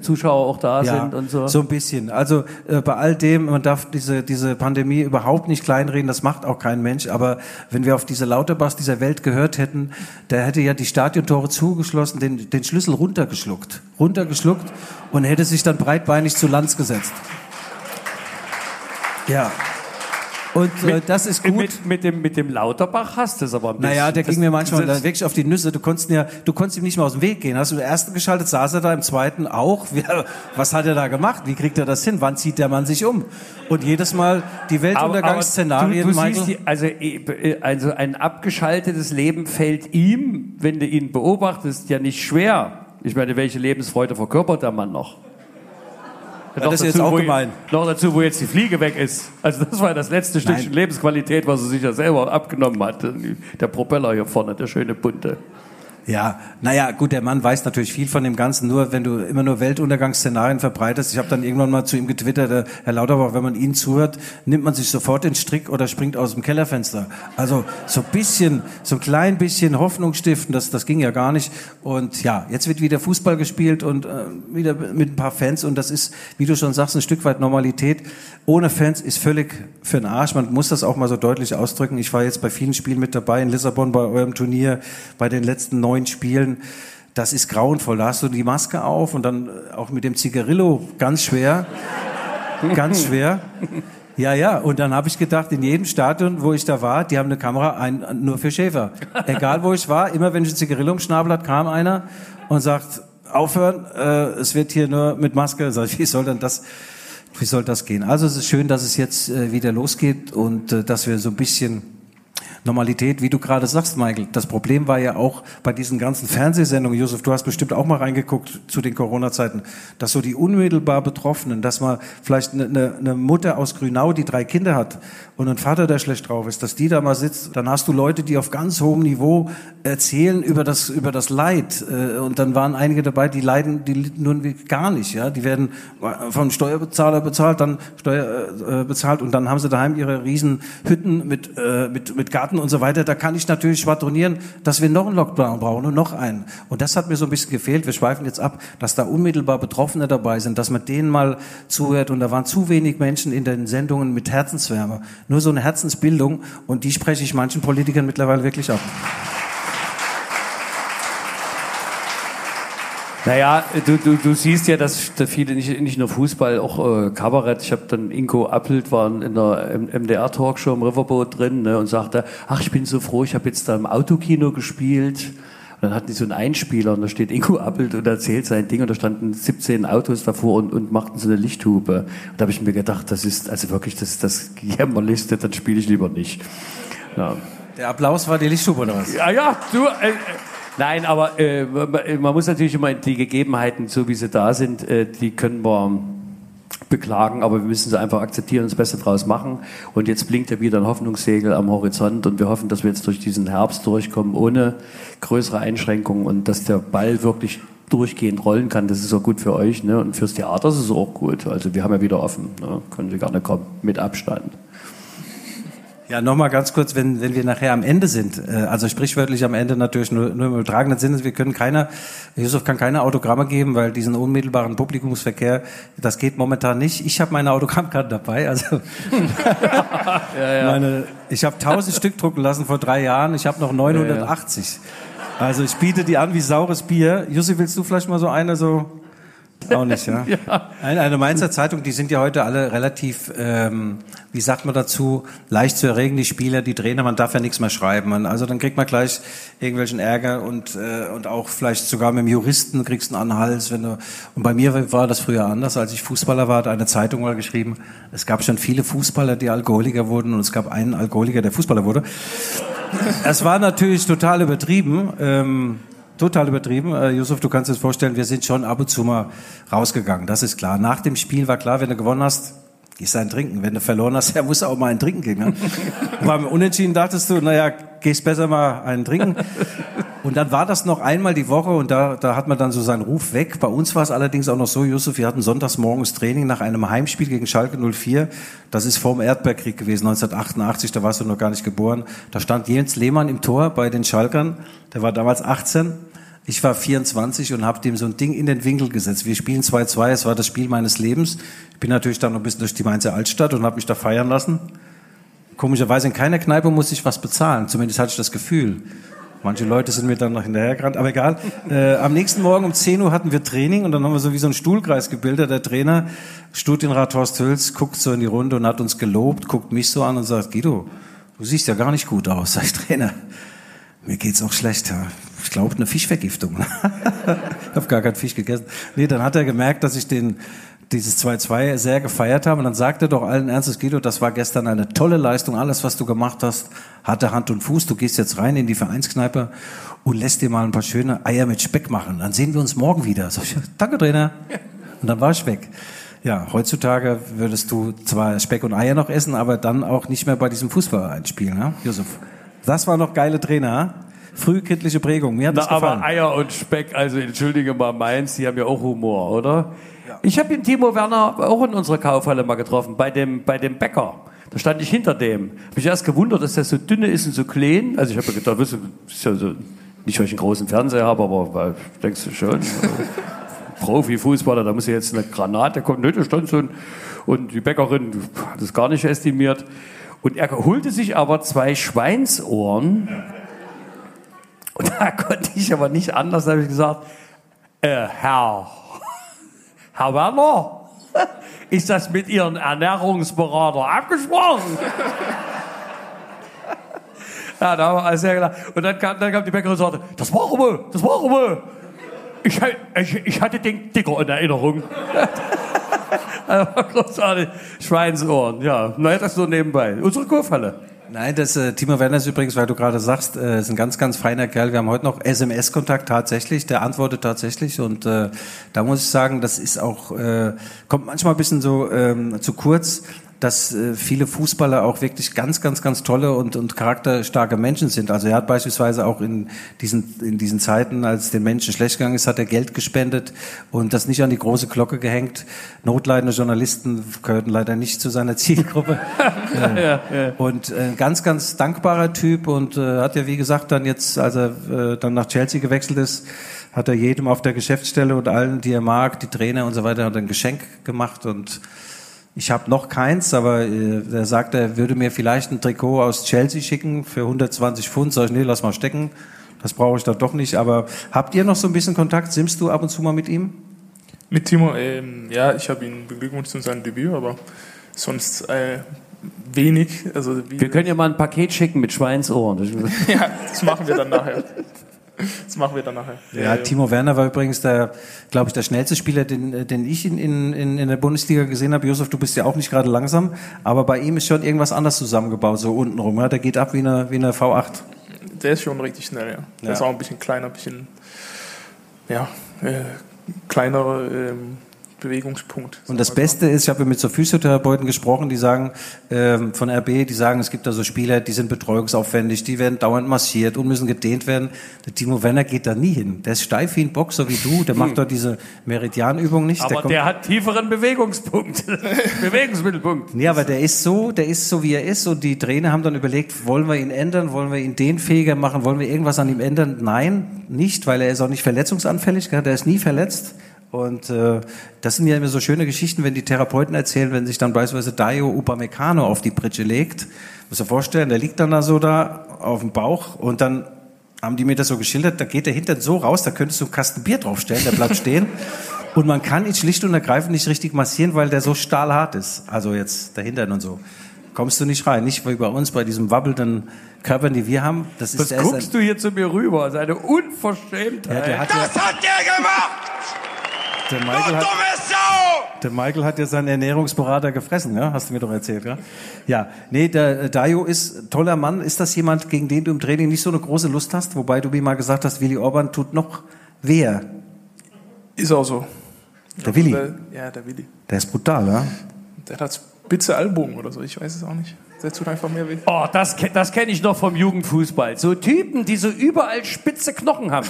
Zuschauer auch da sind und so. So ein bisschen. Also äh, bei all dem, man darf diese, diese Pandemie überhaupt nicht kleinreden, das macht auch kein Mensch. Aber wenn wir auf diese Lauterbachs dieser Welt gehört hätten, der hätte ja die Stadiontore zugeschlossen, den, den Schlüssel runtergeschluckt. Runtergeschluckt und hätte sich dann breitbeinig zu Lanz gesetzt. Ja. Und äh, das ist gut. Mit, mit, dem, mit dem Lauterbach hast du es aber ein bisschen. Naja, der Das- ging mir manchmal das- wirklich auf die Nüsse. Du konntest ja, du konntest ihm nicht mehr aus dem Weg gehen. Hast du im ersten geschaltet, saß er da, im zweiten auch. Was hat er da gemacht? Wie kriegt er das hin? Wann zieht der Mann sich um? Und jedes Mal die Weltuntergangsszenarien, du, du Michael. siehst die, also, äh, also ein abgeschaltetes Leben fällt ihm, wenn du ihn beobachtest, ja nicht schwer. Ich meine, welche Lebensfreude verkörpert der Mann noch? Das ist jetzt auch wo, gemein. Noch dazu, wo jetzt die Fliege weg ist. Also das war das letzte Stückchen Lebensqualität, was er sich ja selber abgenommen hat. Der Propeller hier vorne, der schöne bunte. Ja, naja, gut, der Mann weiß natürlich viel von dem Ganzen, nur wenn du immer nur Weltuntergangsszenarien verbreitest. Ich habe dann irgendwann mal zu ihm getwittert, äh, Herr Lauterbach, wenn man Ihnen zuhört, nimmt man sich sofort den Strick oder springt aus dem Kellerfenster. Also so ein bisschen, so ein klein bisschen Hoffnung stiften, das, das ging ja gar nicht. Und ja, jetzt wird wieder Fußball gespielt und äh, wieder mit ein paar Fans und das ist, wie du schon sagst, ein Stück weit Normalität. Ohne Fans ist völlig für den Arsch. Man muss das auch mal so deutlich ausdrücken. Ich war jetzt bei vielen Spielen mit dabei, in Lissabon bei eurem Turnier, bei den letzten neun Spielen. Das ist grauenvoll. Da hast du die Maske auf und dann äh, auch mit dem Zigarillo ganz schwer. Ganz schwer. Ja, ja. Und dann habe ich gedacht, in jedem Stadion, wo ich da war, die haben eine Kamera ein, nur für Schäfer. Egal wo ich war, immer wenn ich ein Zigarillo im Schnabel hat, kam einer und sagt, aufhören, äh, es wird hier nur mit Maske. Sag ich, wie soll denn das, wie soll das gehen? Also es ist schön, dass es jetzt äh, wieder losgeht und äh, dass wir so ein bisschen Normalität, wie du gerade sagst, Michael. Das Problem war ja auch bei diesen ganzen Fernsehsendungen, Josef, du hast bestimmt auch mal reingeguckt zu den Corona-Zeiten, dass so die unmittelbar Betroffenen, dass mal vielleicht eine, eine, eine Mutter aus Grünau, die drei Kinder hat und ein Vater, der schlecht drauf ist, dass die da mal sitzt, dann hast du Leute, die auf ganz hohem Niveau erzählen über das, über das Leid. Äh, Und dann waren einige dabei, die leiden, die litten nun gar nicht, ja. Die werden vom Steuerbezahler bezahlt, dann Steuer äh, bezahlt und dann haben sie daheim ihre riesen Hütten mit, äh, mit, mit Garten und so weiter. Da kann ich natürlich schwadronieren, dass wir noch einen Lockdown brauchen und noch einen. Und das hat mir so ein bisschen gefehlt. Wir schweifen jetzt ab, dass da unmittelbar Betroffene dabei sind, dass man denen mal zuhört. Und da waren zu wenig Menschen in den Sendungen mit Herzenswärme. Nur so eine Herzensbildung. Und die spreche ich manchen Politikern mittlerweile wirklich ab. Naja, du, du, du siehst ja, dass da viele, nicht, nicht nur Fußball, auch äh, Kabarett. Ich habe dann Inko Appelt war in der MDR-Talkshow im Riverboat drin ne, und sagte, ach, ich bin so froh, ich habe jetzt da im Autokino gespielt. Und dann hatten die so einen Einspieler und da steht Inko Appelt und erzählt sein Ding und da standen 17 Autos davor und, und machten so eine Lichthupe. Und da habe ich mir gedacht, das ist also wirklich das, das Jämmerlichste, dann spiele ich lieber nicht. Ja. Der Applaus war die Lichtstube oder was? Ja, ja, du. Äh, äh, nein, aber äh, man- muss natürlich immer die Gegebenheiten, so wie sie da sind, äh, die können wir beklagen, aber wir müssen sie einfach akzeptieren und das Beste draus machen. Und jetzt blinkt ja wieder ein Hoffnungssegel am Horizont und wir hoffen, dass wir jetzt durch diesen Herbst durchkommen ohne größere Einschränkungen und dass der Ball wirklich durchgehend rollen kann. Das ist auch gut für euch ne? und fürs Theater ist es auch gut. Also wir haben ja wieder offen. Ne? Können Sie gerne kommen mit Abstand. Ja, nochmal ganz kurz, wenn, wenn wir nachher am Ende sind, äh, also sprichwörtlich am Ende natürlich nur, nur im übertragenen Sinne, wir können keiner, Yusuf kann keine Autogramme geben, weil diesen unmittelbaren Publikumsverkehr, das geht momentan nicht. Ich habe meine Autogrammkarte dabei, also ja, ja. Meine, ich habe 1000 Stück drucken lassen vor drei Jahren, ich habe noch 980. Ja, also ich biete die an wie saures Bier. Yusuf, willst du vielleicht mal so eine so auch nicht, ja. ja. Eine, eine Mainzer Zeitung, die sind ja heute alle relativ, ähm, wie sagt man dazu, leicht zu erregen, die Spieler, die Trainer, man darf ja nichts mehr schreiben. Man, also dann kriegt man gleich irgendwelchen Ärger und, äh, und auch vielleicht sogar mit dem Juristen kriegst du einen Anhals. Wenn du, und bei mir war das früher anders. Als ich Fußballer war, hat eine Zeitung mal geschrieben, es gab schon viele Fußballer, die Alkoholiker wurden und es gab einen Alkoholiker, der Fußballer wurde. Es war natürlich total übertrieben. Ähm, total übertrieben. Äh, Yusuf, du kannst dir vorstellen, wir sind schon ab und zu mal rausgegangen, das ist klar. Nach dem Spiel war klar, wenn du gewonnen hast, gehst ein Trinken. Wenn du verloren hast, ja, musst du auch mal ein Trinken gehen. Ne? Beim Unentschieden dachtest du, naja, gehst besser mal einen trinken. Und dann war das noch einmal die Woche und da, da hat man dann so seinen Ruf weg. Bei uns war es allerdings auch noch so, Yusuf, wir hatten sonntags morgens Training nach einem Heimspiel gegen Schalke 04. Das ist vorm Erdbeerkrieg gewesen, 1988, da warst du noch gar nicht geboren. Da stand Jens Lehmann im Tor bei den Schalkern. Der war damals 18. Ich war 24 und habe dem so ein Ding in den Winkel gesetzt. Wir spielen 2-2, es war das Spiel meines Lebens. Ich bin natürlich dann noch ein bisschen durch die Mainzer Altstadt und habe mich da feiern lassen. Komischerweise in keiner Kneipe musste ich was bezahlen, zumindest hatte ich das Gefühl. Manche Leute sind mir dann noch hinterhergerannt, aber egal. Äh, am nächsten Morgen um 10 Uhr hatten wir Training und dann haben wir so wie so einen Stuhlkreis gebildet. Der Trainer, Studienrat Horst Hüls, guckt so in die Runde und hat uns gelobt, guckt mich so an und sagt, Guido, du siehst ja gar nicht gut aus, sag ich Trainer. Mir geht's auch schlecht. Ich glaube, eine Fischvergiftung. ich habe gar keinen Fisch gegessen. Nee, dann hat er gemerkt, dass ich den dieses 2-2 sehr gefeiert habe. Und dann sagte er doch allen Ernstes, Guido, das war gestern eine tolle Leistung. Alles, was du gemacht hast, hatte Hand und Fuß. Du gehst jetzt rein in die Vereinskneipe und lässt dir mal ein paar schöne Eier mit Speck machen. Dann sehen wir uns morgen wieder. Ich, danke, Trainer. Und dann war ich weg. Ja, heutzutage würdest du zwar Speck und Eier noch essen, aber dann auch nicht mehr bei diesem Fußball einspielen, ne? Josef. Das war noch geile Trainer, frühkindliche Prägung. Mir hat Na, das gefallen. Aber Eier und Speck, also entschuldige mal meins, die haben ja auch Humor, oder? Ich habe den Timo Werner auch in unserer Kaufhalle mal getroffen, bei dem, bei dem Bäcker. Da stand ich hinter dem. Habe mich erst gewundert, dass der so dünne ist und so klein. Also ich habe gedacht, das ist ja so, nicht weil ich einen großen Fernseher habe, aber weil, denkst du schon, Profifußballer, da muss ja jetzt eine Granate kommen. Nö, da stand so ein, und die Bäckerin hat es gar nicht estimiert. Und er holte sich aber zwei Schweinsohren. Und da konnte ich aber nicht anders, da habe ich gesagt, äh, Herr Herr Werner, ist das mit Ihrem Ernährungsberater abgesprochen? ja, da war alles sehr klar. Und dann kam, dann kam die Bäckerin und sagte, das machen wir, das machen wir. Ich, ich, ich hatte den Dicker in Erinnerung. großartig. Schweinsohren, ja. Naja, das nur nebenbei. Unsere Kurfalle. Nein, das äh, Timo Werner ist übrigens, weil du gerade sagst, äh, ist ein ganz, ganz feiner Kerl. Wir haben heute noch SMS-Kontakt tatsächlich, der antwortet tatsächlich und äh, da muss ich sagen, das ist auch äh, kommt manchmal ein bisschen so ähm, zu kurz dass äh, viele Fußballer auch wirklich ganz, ganz, ganz tolle und, und charakterstarke Menschen sind. Also er hat beispielsweise auch in diesen, in diesen Zeiten, als den Menschen schlecht gegangen ist, hat er Geld gespendet und das nicht an die große Glocke gehängt. Notleidende Journalisten gehörten leider nicht zu seiner Zielgruppe. ja, ja, ja. Und äh, ganz, ganz dankbarer Typ und äh, hat ja, wie gesagt, dann jetzt, als er äh, dann nach Chelsea gewechselt ist, hat er jedem auf der Geschäftsstelle und allen, die er mag, die Trainer und so weiter, hat ein Geschenk gemacht und ich habe noch keins, aber äh, er sagt, er würde mir vielleicht ein Trikot aus Chelsea schicken für 120 Pfund. Sag ich, nee, lass mal stecken. Das brauche ich da doch nicht. Aber habt ihr noch so ein bisschen Kontakt? Simmst du ab und zu mal mit ihm? Mit Timo, ähm, ja, ich habe ihn beglückwünscht zu seinem Debüt, aber sonst äh, wenig. Also wir können ja mal ein Paket schicken mit Schweinsohren. ja, das machen wir dann nachher. Das machen wir dann nachher. Ja, ja, Timo Werner war übrigens der, glaube ich, der schnellste Spieler, den, den ich in, in, in der Bundesliga gesehen habe. Josef, du bist ja auch nicht gerade langsam, aber bei ihm ist schon irgendwas anders zusammengebaut, so untenrum. Ja? Der geht ab wie eine, wie eine V8. Der ist schon richtig schnell, ja. Der ja. ist auch ein bisschen kleiner, ein bisschen, ja, äh, kleinere ähm, Bewegungspunkt. Und das Beste ist, ich habe mit so Physiotherapeuten gesprochen, die sagen, ähm, von RB, die sagen, es gibt da so Spieler, die sind betreuungsaufwendig, die werden dauernd massiert und müssen gedehnt werden. Der Timo Werner geht da nie hin. Der ist steif wie ein Bock, so wie du, der macht dort diese Meridianübung nicht. Aber kommt- der hat tieferen Bewegungspunkt. Bewegungsmittelpunkt. Nee, aber der ist so, der ist so, wie er ist. Und die Trainer haben dann überlegt, wollen wir ihn ändern? Wollen wir ihn dehnfähiger machen? Wollen wir irgendwas an ihm ändern? Nein, nicht, weil er ist auch nicht verletzungsanfällig. Der ist nie verletzt. Und äh, das sind ja immer so schöne Geschichten, wenn die Therapeuten erzählen, wenn sich dann beispielsweise Dayo Upamecano auf die Pritsche legt. Muss dir vorstellen, der liegt dann da so da auf dem Bauch und dann haben die mir das so geschildert, da geht der Hintern so raus, da könntest du einen Kasten Bier draufstellen, der bleibt stehen. Und man kann ihn schlicht und ergreifend nicht richtig massieren, weil der so stahlhart ist. Also jetzt der Hintern und so. Kommst du nicht rein. Nicht wie bei uns, bei diesem wabbelnden Körpern, die wir haben. Das ist Was ist guckst du hier zu mir rüber? Seine Ja, Unverschämtheit. der hat ja, hat der gemacht! Der Michael hat, Sau! der Michael hat ja seinen Ernährungsberater gefressen, ja? Hast du mir doch erzählt, ja? Ja, nee, der äh, Dayo ist ein toller Mann. Ist das jemand, gegen den du im Training nicht so eine große Lust hast? Wobei du mir mal gesagt hast, Willi Orban tut noch weher. Ist auch so. Der Willi, Der, ja, der Willi. der ist brutal, ja? Der hat spitze Ellbogen oder so, ich weiß es auch nicht. Der tut einfach mehr weh. Oh, das, das kenne ich noch vom Jugendfußball. So Typen, die so überall spitze Knochen haben.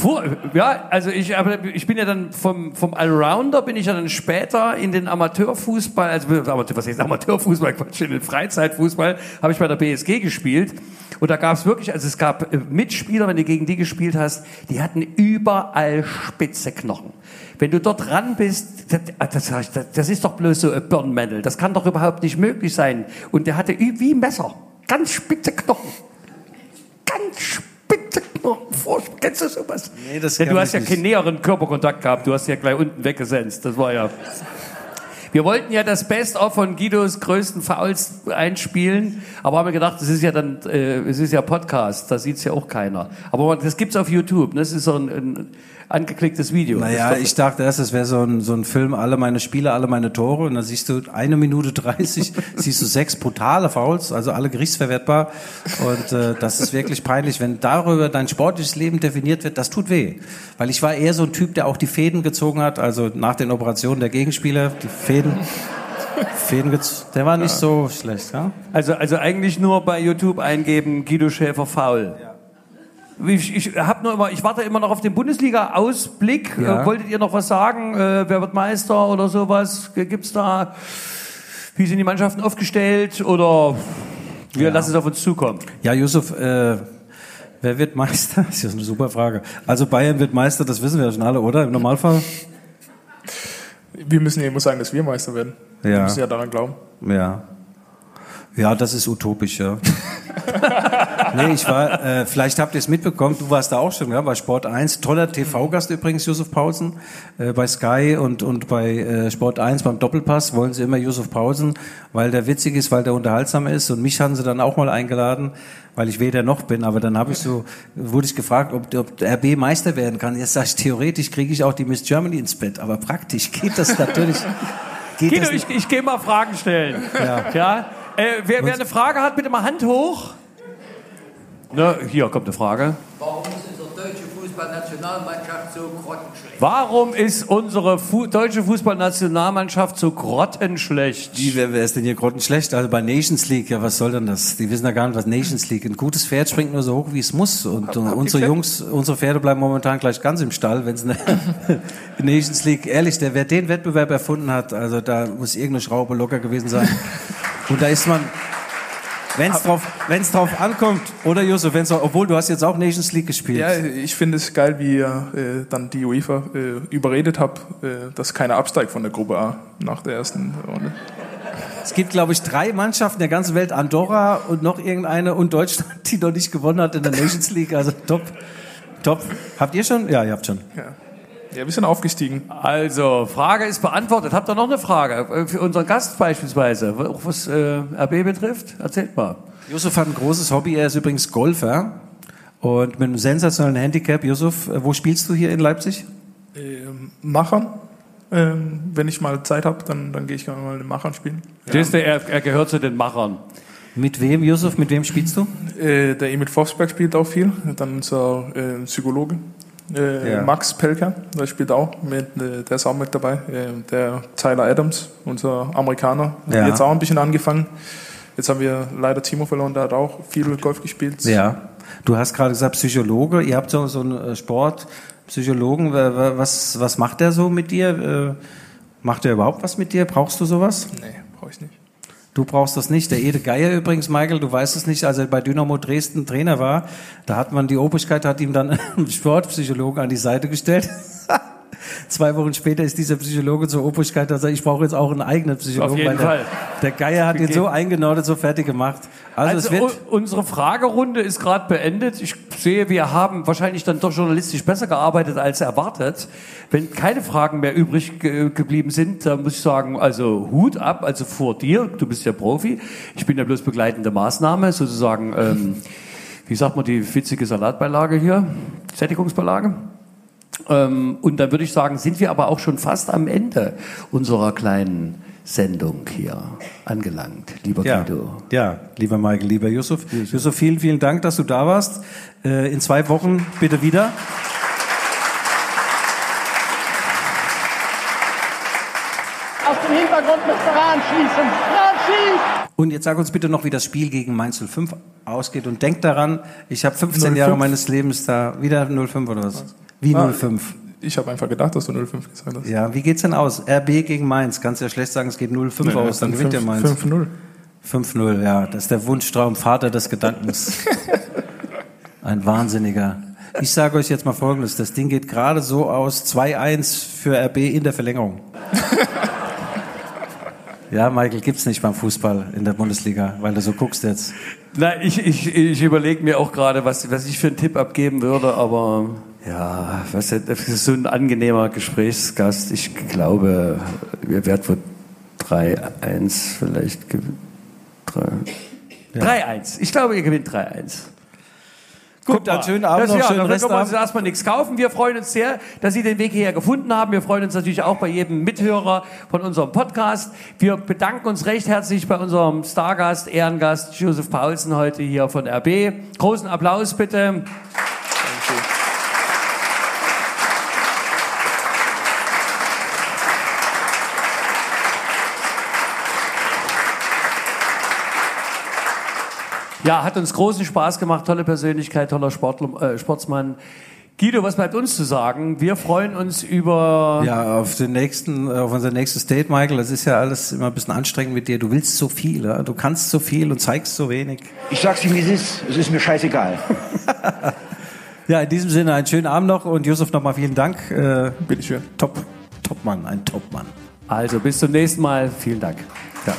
Vor, ja, also ich, aber ich bin ja dann vom, vom Allrounder bin ich ja dann später in den Amateurfußball, also was heißt Amateurfußball, Quatsch, in den Freizeitfußball habe ich bei der BSG gespielt. Und da gab es wirklich, also es gab äh, Mitspieler, wenn du gegen die gespielt hast, die hatten überall spitze Knochen. Wenn du dort ran bist, das, das, das, das ist doch bloß so ein Birnmännel. Das kann doch überhaupt nicht möglich sein. Und der hatte wie Messer, ganz spitze Knochen. Ganz spitze kennst du sowas? Nee, das kann du hast ja nicht. keinen näheren Körperkontakt gehabt. Du hast ja gleich unten weggesenzt. Das war ja... Wir wollten ja das Best-of von Guidos größten Fouls einspielen, aber haben wir gedacht, es ist ja dann, äh, es ist ja Podcast, da sieht's ja auch keiner. Aber das gibt's auf YouTube, ne? das ist so ein, ein angeklicktes Video. Naja, ich dachte erst, es wäre so ein, so ein Film, alle meine Spiele, alle meine Tore. Und dann siehst du eine Minute 30, siehst du sechs brutale Fouls, also alle gerichtsverwertbar. Und äh, das ist wirklich peinlich. Wenn darüber dein sportliches Leben definiert wird, das tut weh. Weil ich war eher so ein Typ, der auch die Fäden gezogen hat, also nach den Operationen der Gegenspieler, die Fäden. Fäden der war nicht so schlecht, ja? also, also eigentlich nur bei YouTube eingeben, Guido Schäfer faul. Ich, ich, hab nur immer, ich warte immer noch auf den Bundesliga-Ausblick. Ja. Äh, wolltet ihr noch was sagen? Äh, wer wird Meister oder sowas? Gibt's da, wie sind die Mannschaften aufgestellt? Oder wir lassen es auf uns zukommen? Ja, Yusuf, äh, wer wird Meister? Das ist ja eine super Frage. Also Bayern wird Meister, das wissen wir schon alle, oder? Im Normalfall? Wir müssen ja immer sagen, dass wir Meister werden. Wir Ja. müssen ja daran glauben. Ja. Ja, das ist utopisch, ja. nee, ich war, äh, vielleicht habt ihr es mitbekommen, du warst da auch schon, ja, bei Sport 1. Toller TV-Gast übrigens, Josef Paulsen. Äh, bei Sky und, und bei äh, Sport 1 beim Doppelpass wollen sie immer Josef Paulsen, weil der witzig ist, weil der unterhaltsam ist. Und mich haben sie dann auch mal eingeladen, weil ich weder noch bin. Aber dann habe ich so, wurde ich gefragt, ob, ob der RB Meister werden kann. Jetzt sag ich, theoretisch kriege ich auch die Miss Germany ins Bett. Aber praktisch geht das natürlich. Geht Guido, das ich, ich gehe mal Fragen stellen. Ja. ja? Äh, wer, wer eine Frage hat, bitte mal Hand hoch. Ne, hier kommt eine Frage. Warum ist unsere deutsche Fußballnationalmannschaft so grottenschlecht? Warum ist unsere Fu deutsche Fußballnationalmannschaft so grottenschlecht? Wie, wer, wer ist denn hier grottenschlecht? Also bei Nations League, ja, was soll denn das? Die wissen ja gar nicht, was Nations League. Ein gutes Pferd springt nur so hoch, wie es muss. Und äh, unsere Jungs, unsere Pferde bleiben momentan gleich ganz im Stall, wenn es eine Nations League, ehrlich, der, wer den Wettbewerb erfunden hat, also da muss irgendeine Schraube locker gewesen sein. Und da ist man, wenn es drauf, wenn's drauf ankommt, oder Josef, wenn's, obwohl du hast jetzt auch Nations League gespielt. Ja, ich finde es geil, wie ihr äh, dann die UEFA äh, überredet habt, äh, dass keiner absteigt von der Gruppe A nach der ersten Runde. Es gibt, glaube ich, drei Mannschaften der ganzen Welt, Andorra und noch irgendeine und Deutschland, die noch nicht gewonnen hat in der Nations League. Also top, top. Habt ihr schon? Ja, ihr habt schon. Ja, ja wir sind aufgestiegen. Also, Frage ist beantwortet. Habt ihr noch eine Frage? Äh, Für unseren Gast beispielsweise, auch was äh, RB betrifft? Erzählt mal. Yusuf hat ein großes Hobby. Er ist übrigens Golfer und mit einem sensationellen Handicap. Yusuf, äh, wo spielst du hier in Leipzig? Ähm, Machern. Ähm, wenn ich mal Zeit habe, dann, dann gehe ich gerne mal in Machern spielen. Siehst du, er, er gehört zu den Machern. Mit wem, Yusuf? Mit wem spielst du? Äh, der Emil Forsberg spielt auch viel, dann unser äh, Psychologe. Äh, Ja. Max Pelker, der spielt auch mit, äh, der ist auch mit dabei. Äh, der Tyler Adams, unser Amerikaner, hat Ja. jetzt auch ein bisschen angefangen. Jetzt haben wir leider Timo verloren, der hat auch viel Golf gespielt. Ja. Du hast gerade gesagt Psychologe. Ihr habt so, so einen äh, Sportpsychologen. Was, was macht der so mit dir? Äh, Macht er überhaupt was mit dir? Brauchst du sowas? Nee. Du brauchst das nicht. Der Ede Geier übrigens, Michael, du weißt es nicht, als er bei Dynamo Dresden Trainer war, da hat man die Obrigkeit, hat ihm dann einen Sportpsychologen an die Seite gestellt. Zwei Wochen später ist dieser Psychologe zur Obrigkeit, dass er, ich brauche jetzt auch einen eigenen Psychologen. Auf jeden der, Fall. Der Geier hat ihn so eingenordet, so fertig gemacht. Also, Also, es wird, unsere Fragerunde ist gerade beendet. Ich sehe, wir haben wahrscheinlich dann doch journalistisch besser gearbeitet als erwartet. Wenn keine Fragen mehr übrig ge geblieben sind, dann muss ich sagen, also Hut ab, also vor dir, du bist ja Profi. Ich bin ja bloß begleitende Maßnahme, sozusagen, ähm, wie sagt man, die witzige Salatbeilage hier, Sättigungsbeilage. Ähm, und dann würde ich sagen, sind wir aber auch schon fast am Ende unserer kleinen Sendung hier angelangt, lieber ja, Guido. ja, lieber Michael, lieber Yusuf. Yusuf, vielen, vielen Dank, dass du da warst. Äh, in zwei Wochen bitte wieder. Aus dem Hintergrund. Rahn schießt! Und jetzt sag uns bitte noch, wie das Spiel gegen Mainz 05 ausgeht. Und denk daran, ich habe 15 05? Jahre meines Lebens da. Wieder 05 oder was? Wie Ah, 05? Ich habe einfach gedacht, dass du 05 gesagt hast. Ja, wie geht's denn aus? RB gegen Mainz. Kannst ja schlecht sagen, es geht 0-5 Nee, aus, dann gewinnt der Mainz. 5-0. 5-0, ja. Das ist der Wunschtraum, Vater des Gedankens. Ein Wahnsinniger. Ich sage euch jetzt mal Folgendes. Das Ding geht gerade so aus 2-1 für RB in der Verlängerung. Ja, Michael, gibt's nicht beim Fußball in der Bundesliga, weil du so guckst jetzt. Na, ich, ich, ich überlege mir auch gerade, was, was ich für einen Tipp abgeben würde, aber ja, was, das ist so ein angenehmer Gesprächsgast. Ich glaube, wir werden wohl 3-1 vielleicht gewinnen. 3-1. Ich glaube, ihr gewinnt 3-1. Gut, dann schönen Abend das, noch, ja, schönen dafür können wir uns erstmal nichts kaufen. Wir freuen uns sehr, dass Sie den Weg hierher gefunden haben. Wir freuen uns natürlich auch bei jedem Mithörer von unserem Podcast. Wir bedanken uns recht herzlich bei unserem Stargast, Ehrengast Josef Paulsen heute hier von RB. Großen Applaus bitte. Ja, hat uns großen Spaß gemacht, tolle Persönlichkeit, toller Sportler, äh, Sportsmann. Guido, was bleibt uns zu sagen? Wir freuen uns über Ja, auf den nächsten, auf unser nächstes Date, Michael. Das ist ja alles immer ein bisschen anstrengend mit dir. Du willst so viel, ja? du kannst so viel und zeigst so wenig. Ich sag's dir, wie es ist. Es ist mir scheißegal. Ja, in diesem Sinne einen schönen Abend noch und Josef nochmal vielen Dank. Äh, Bitteschön. top, Topmann, ein Topmann. Also bis zum nächsten Mal. Vielen Dank. Ja.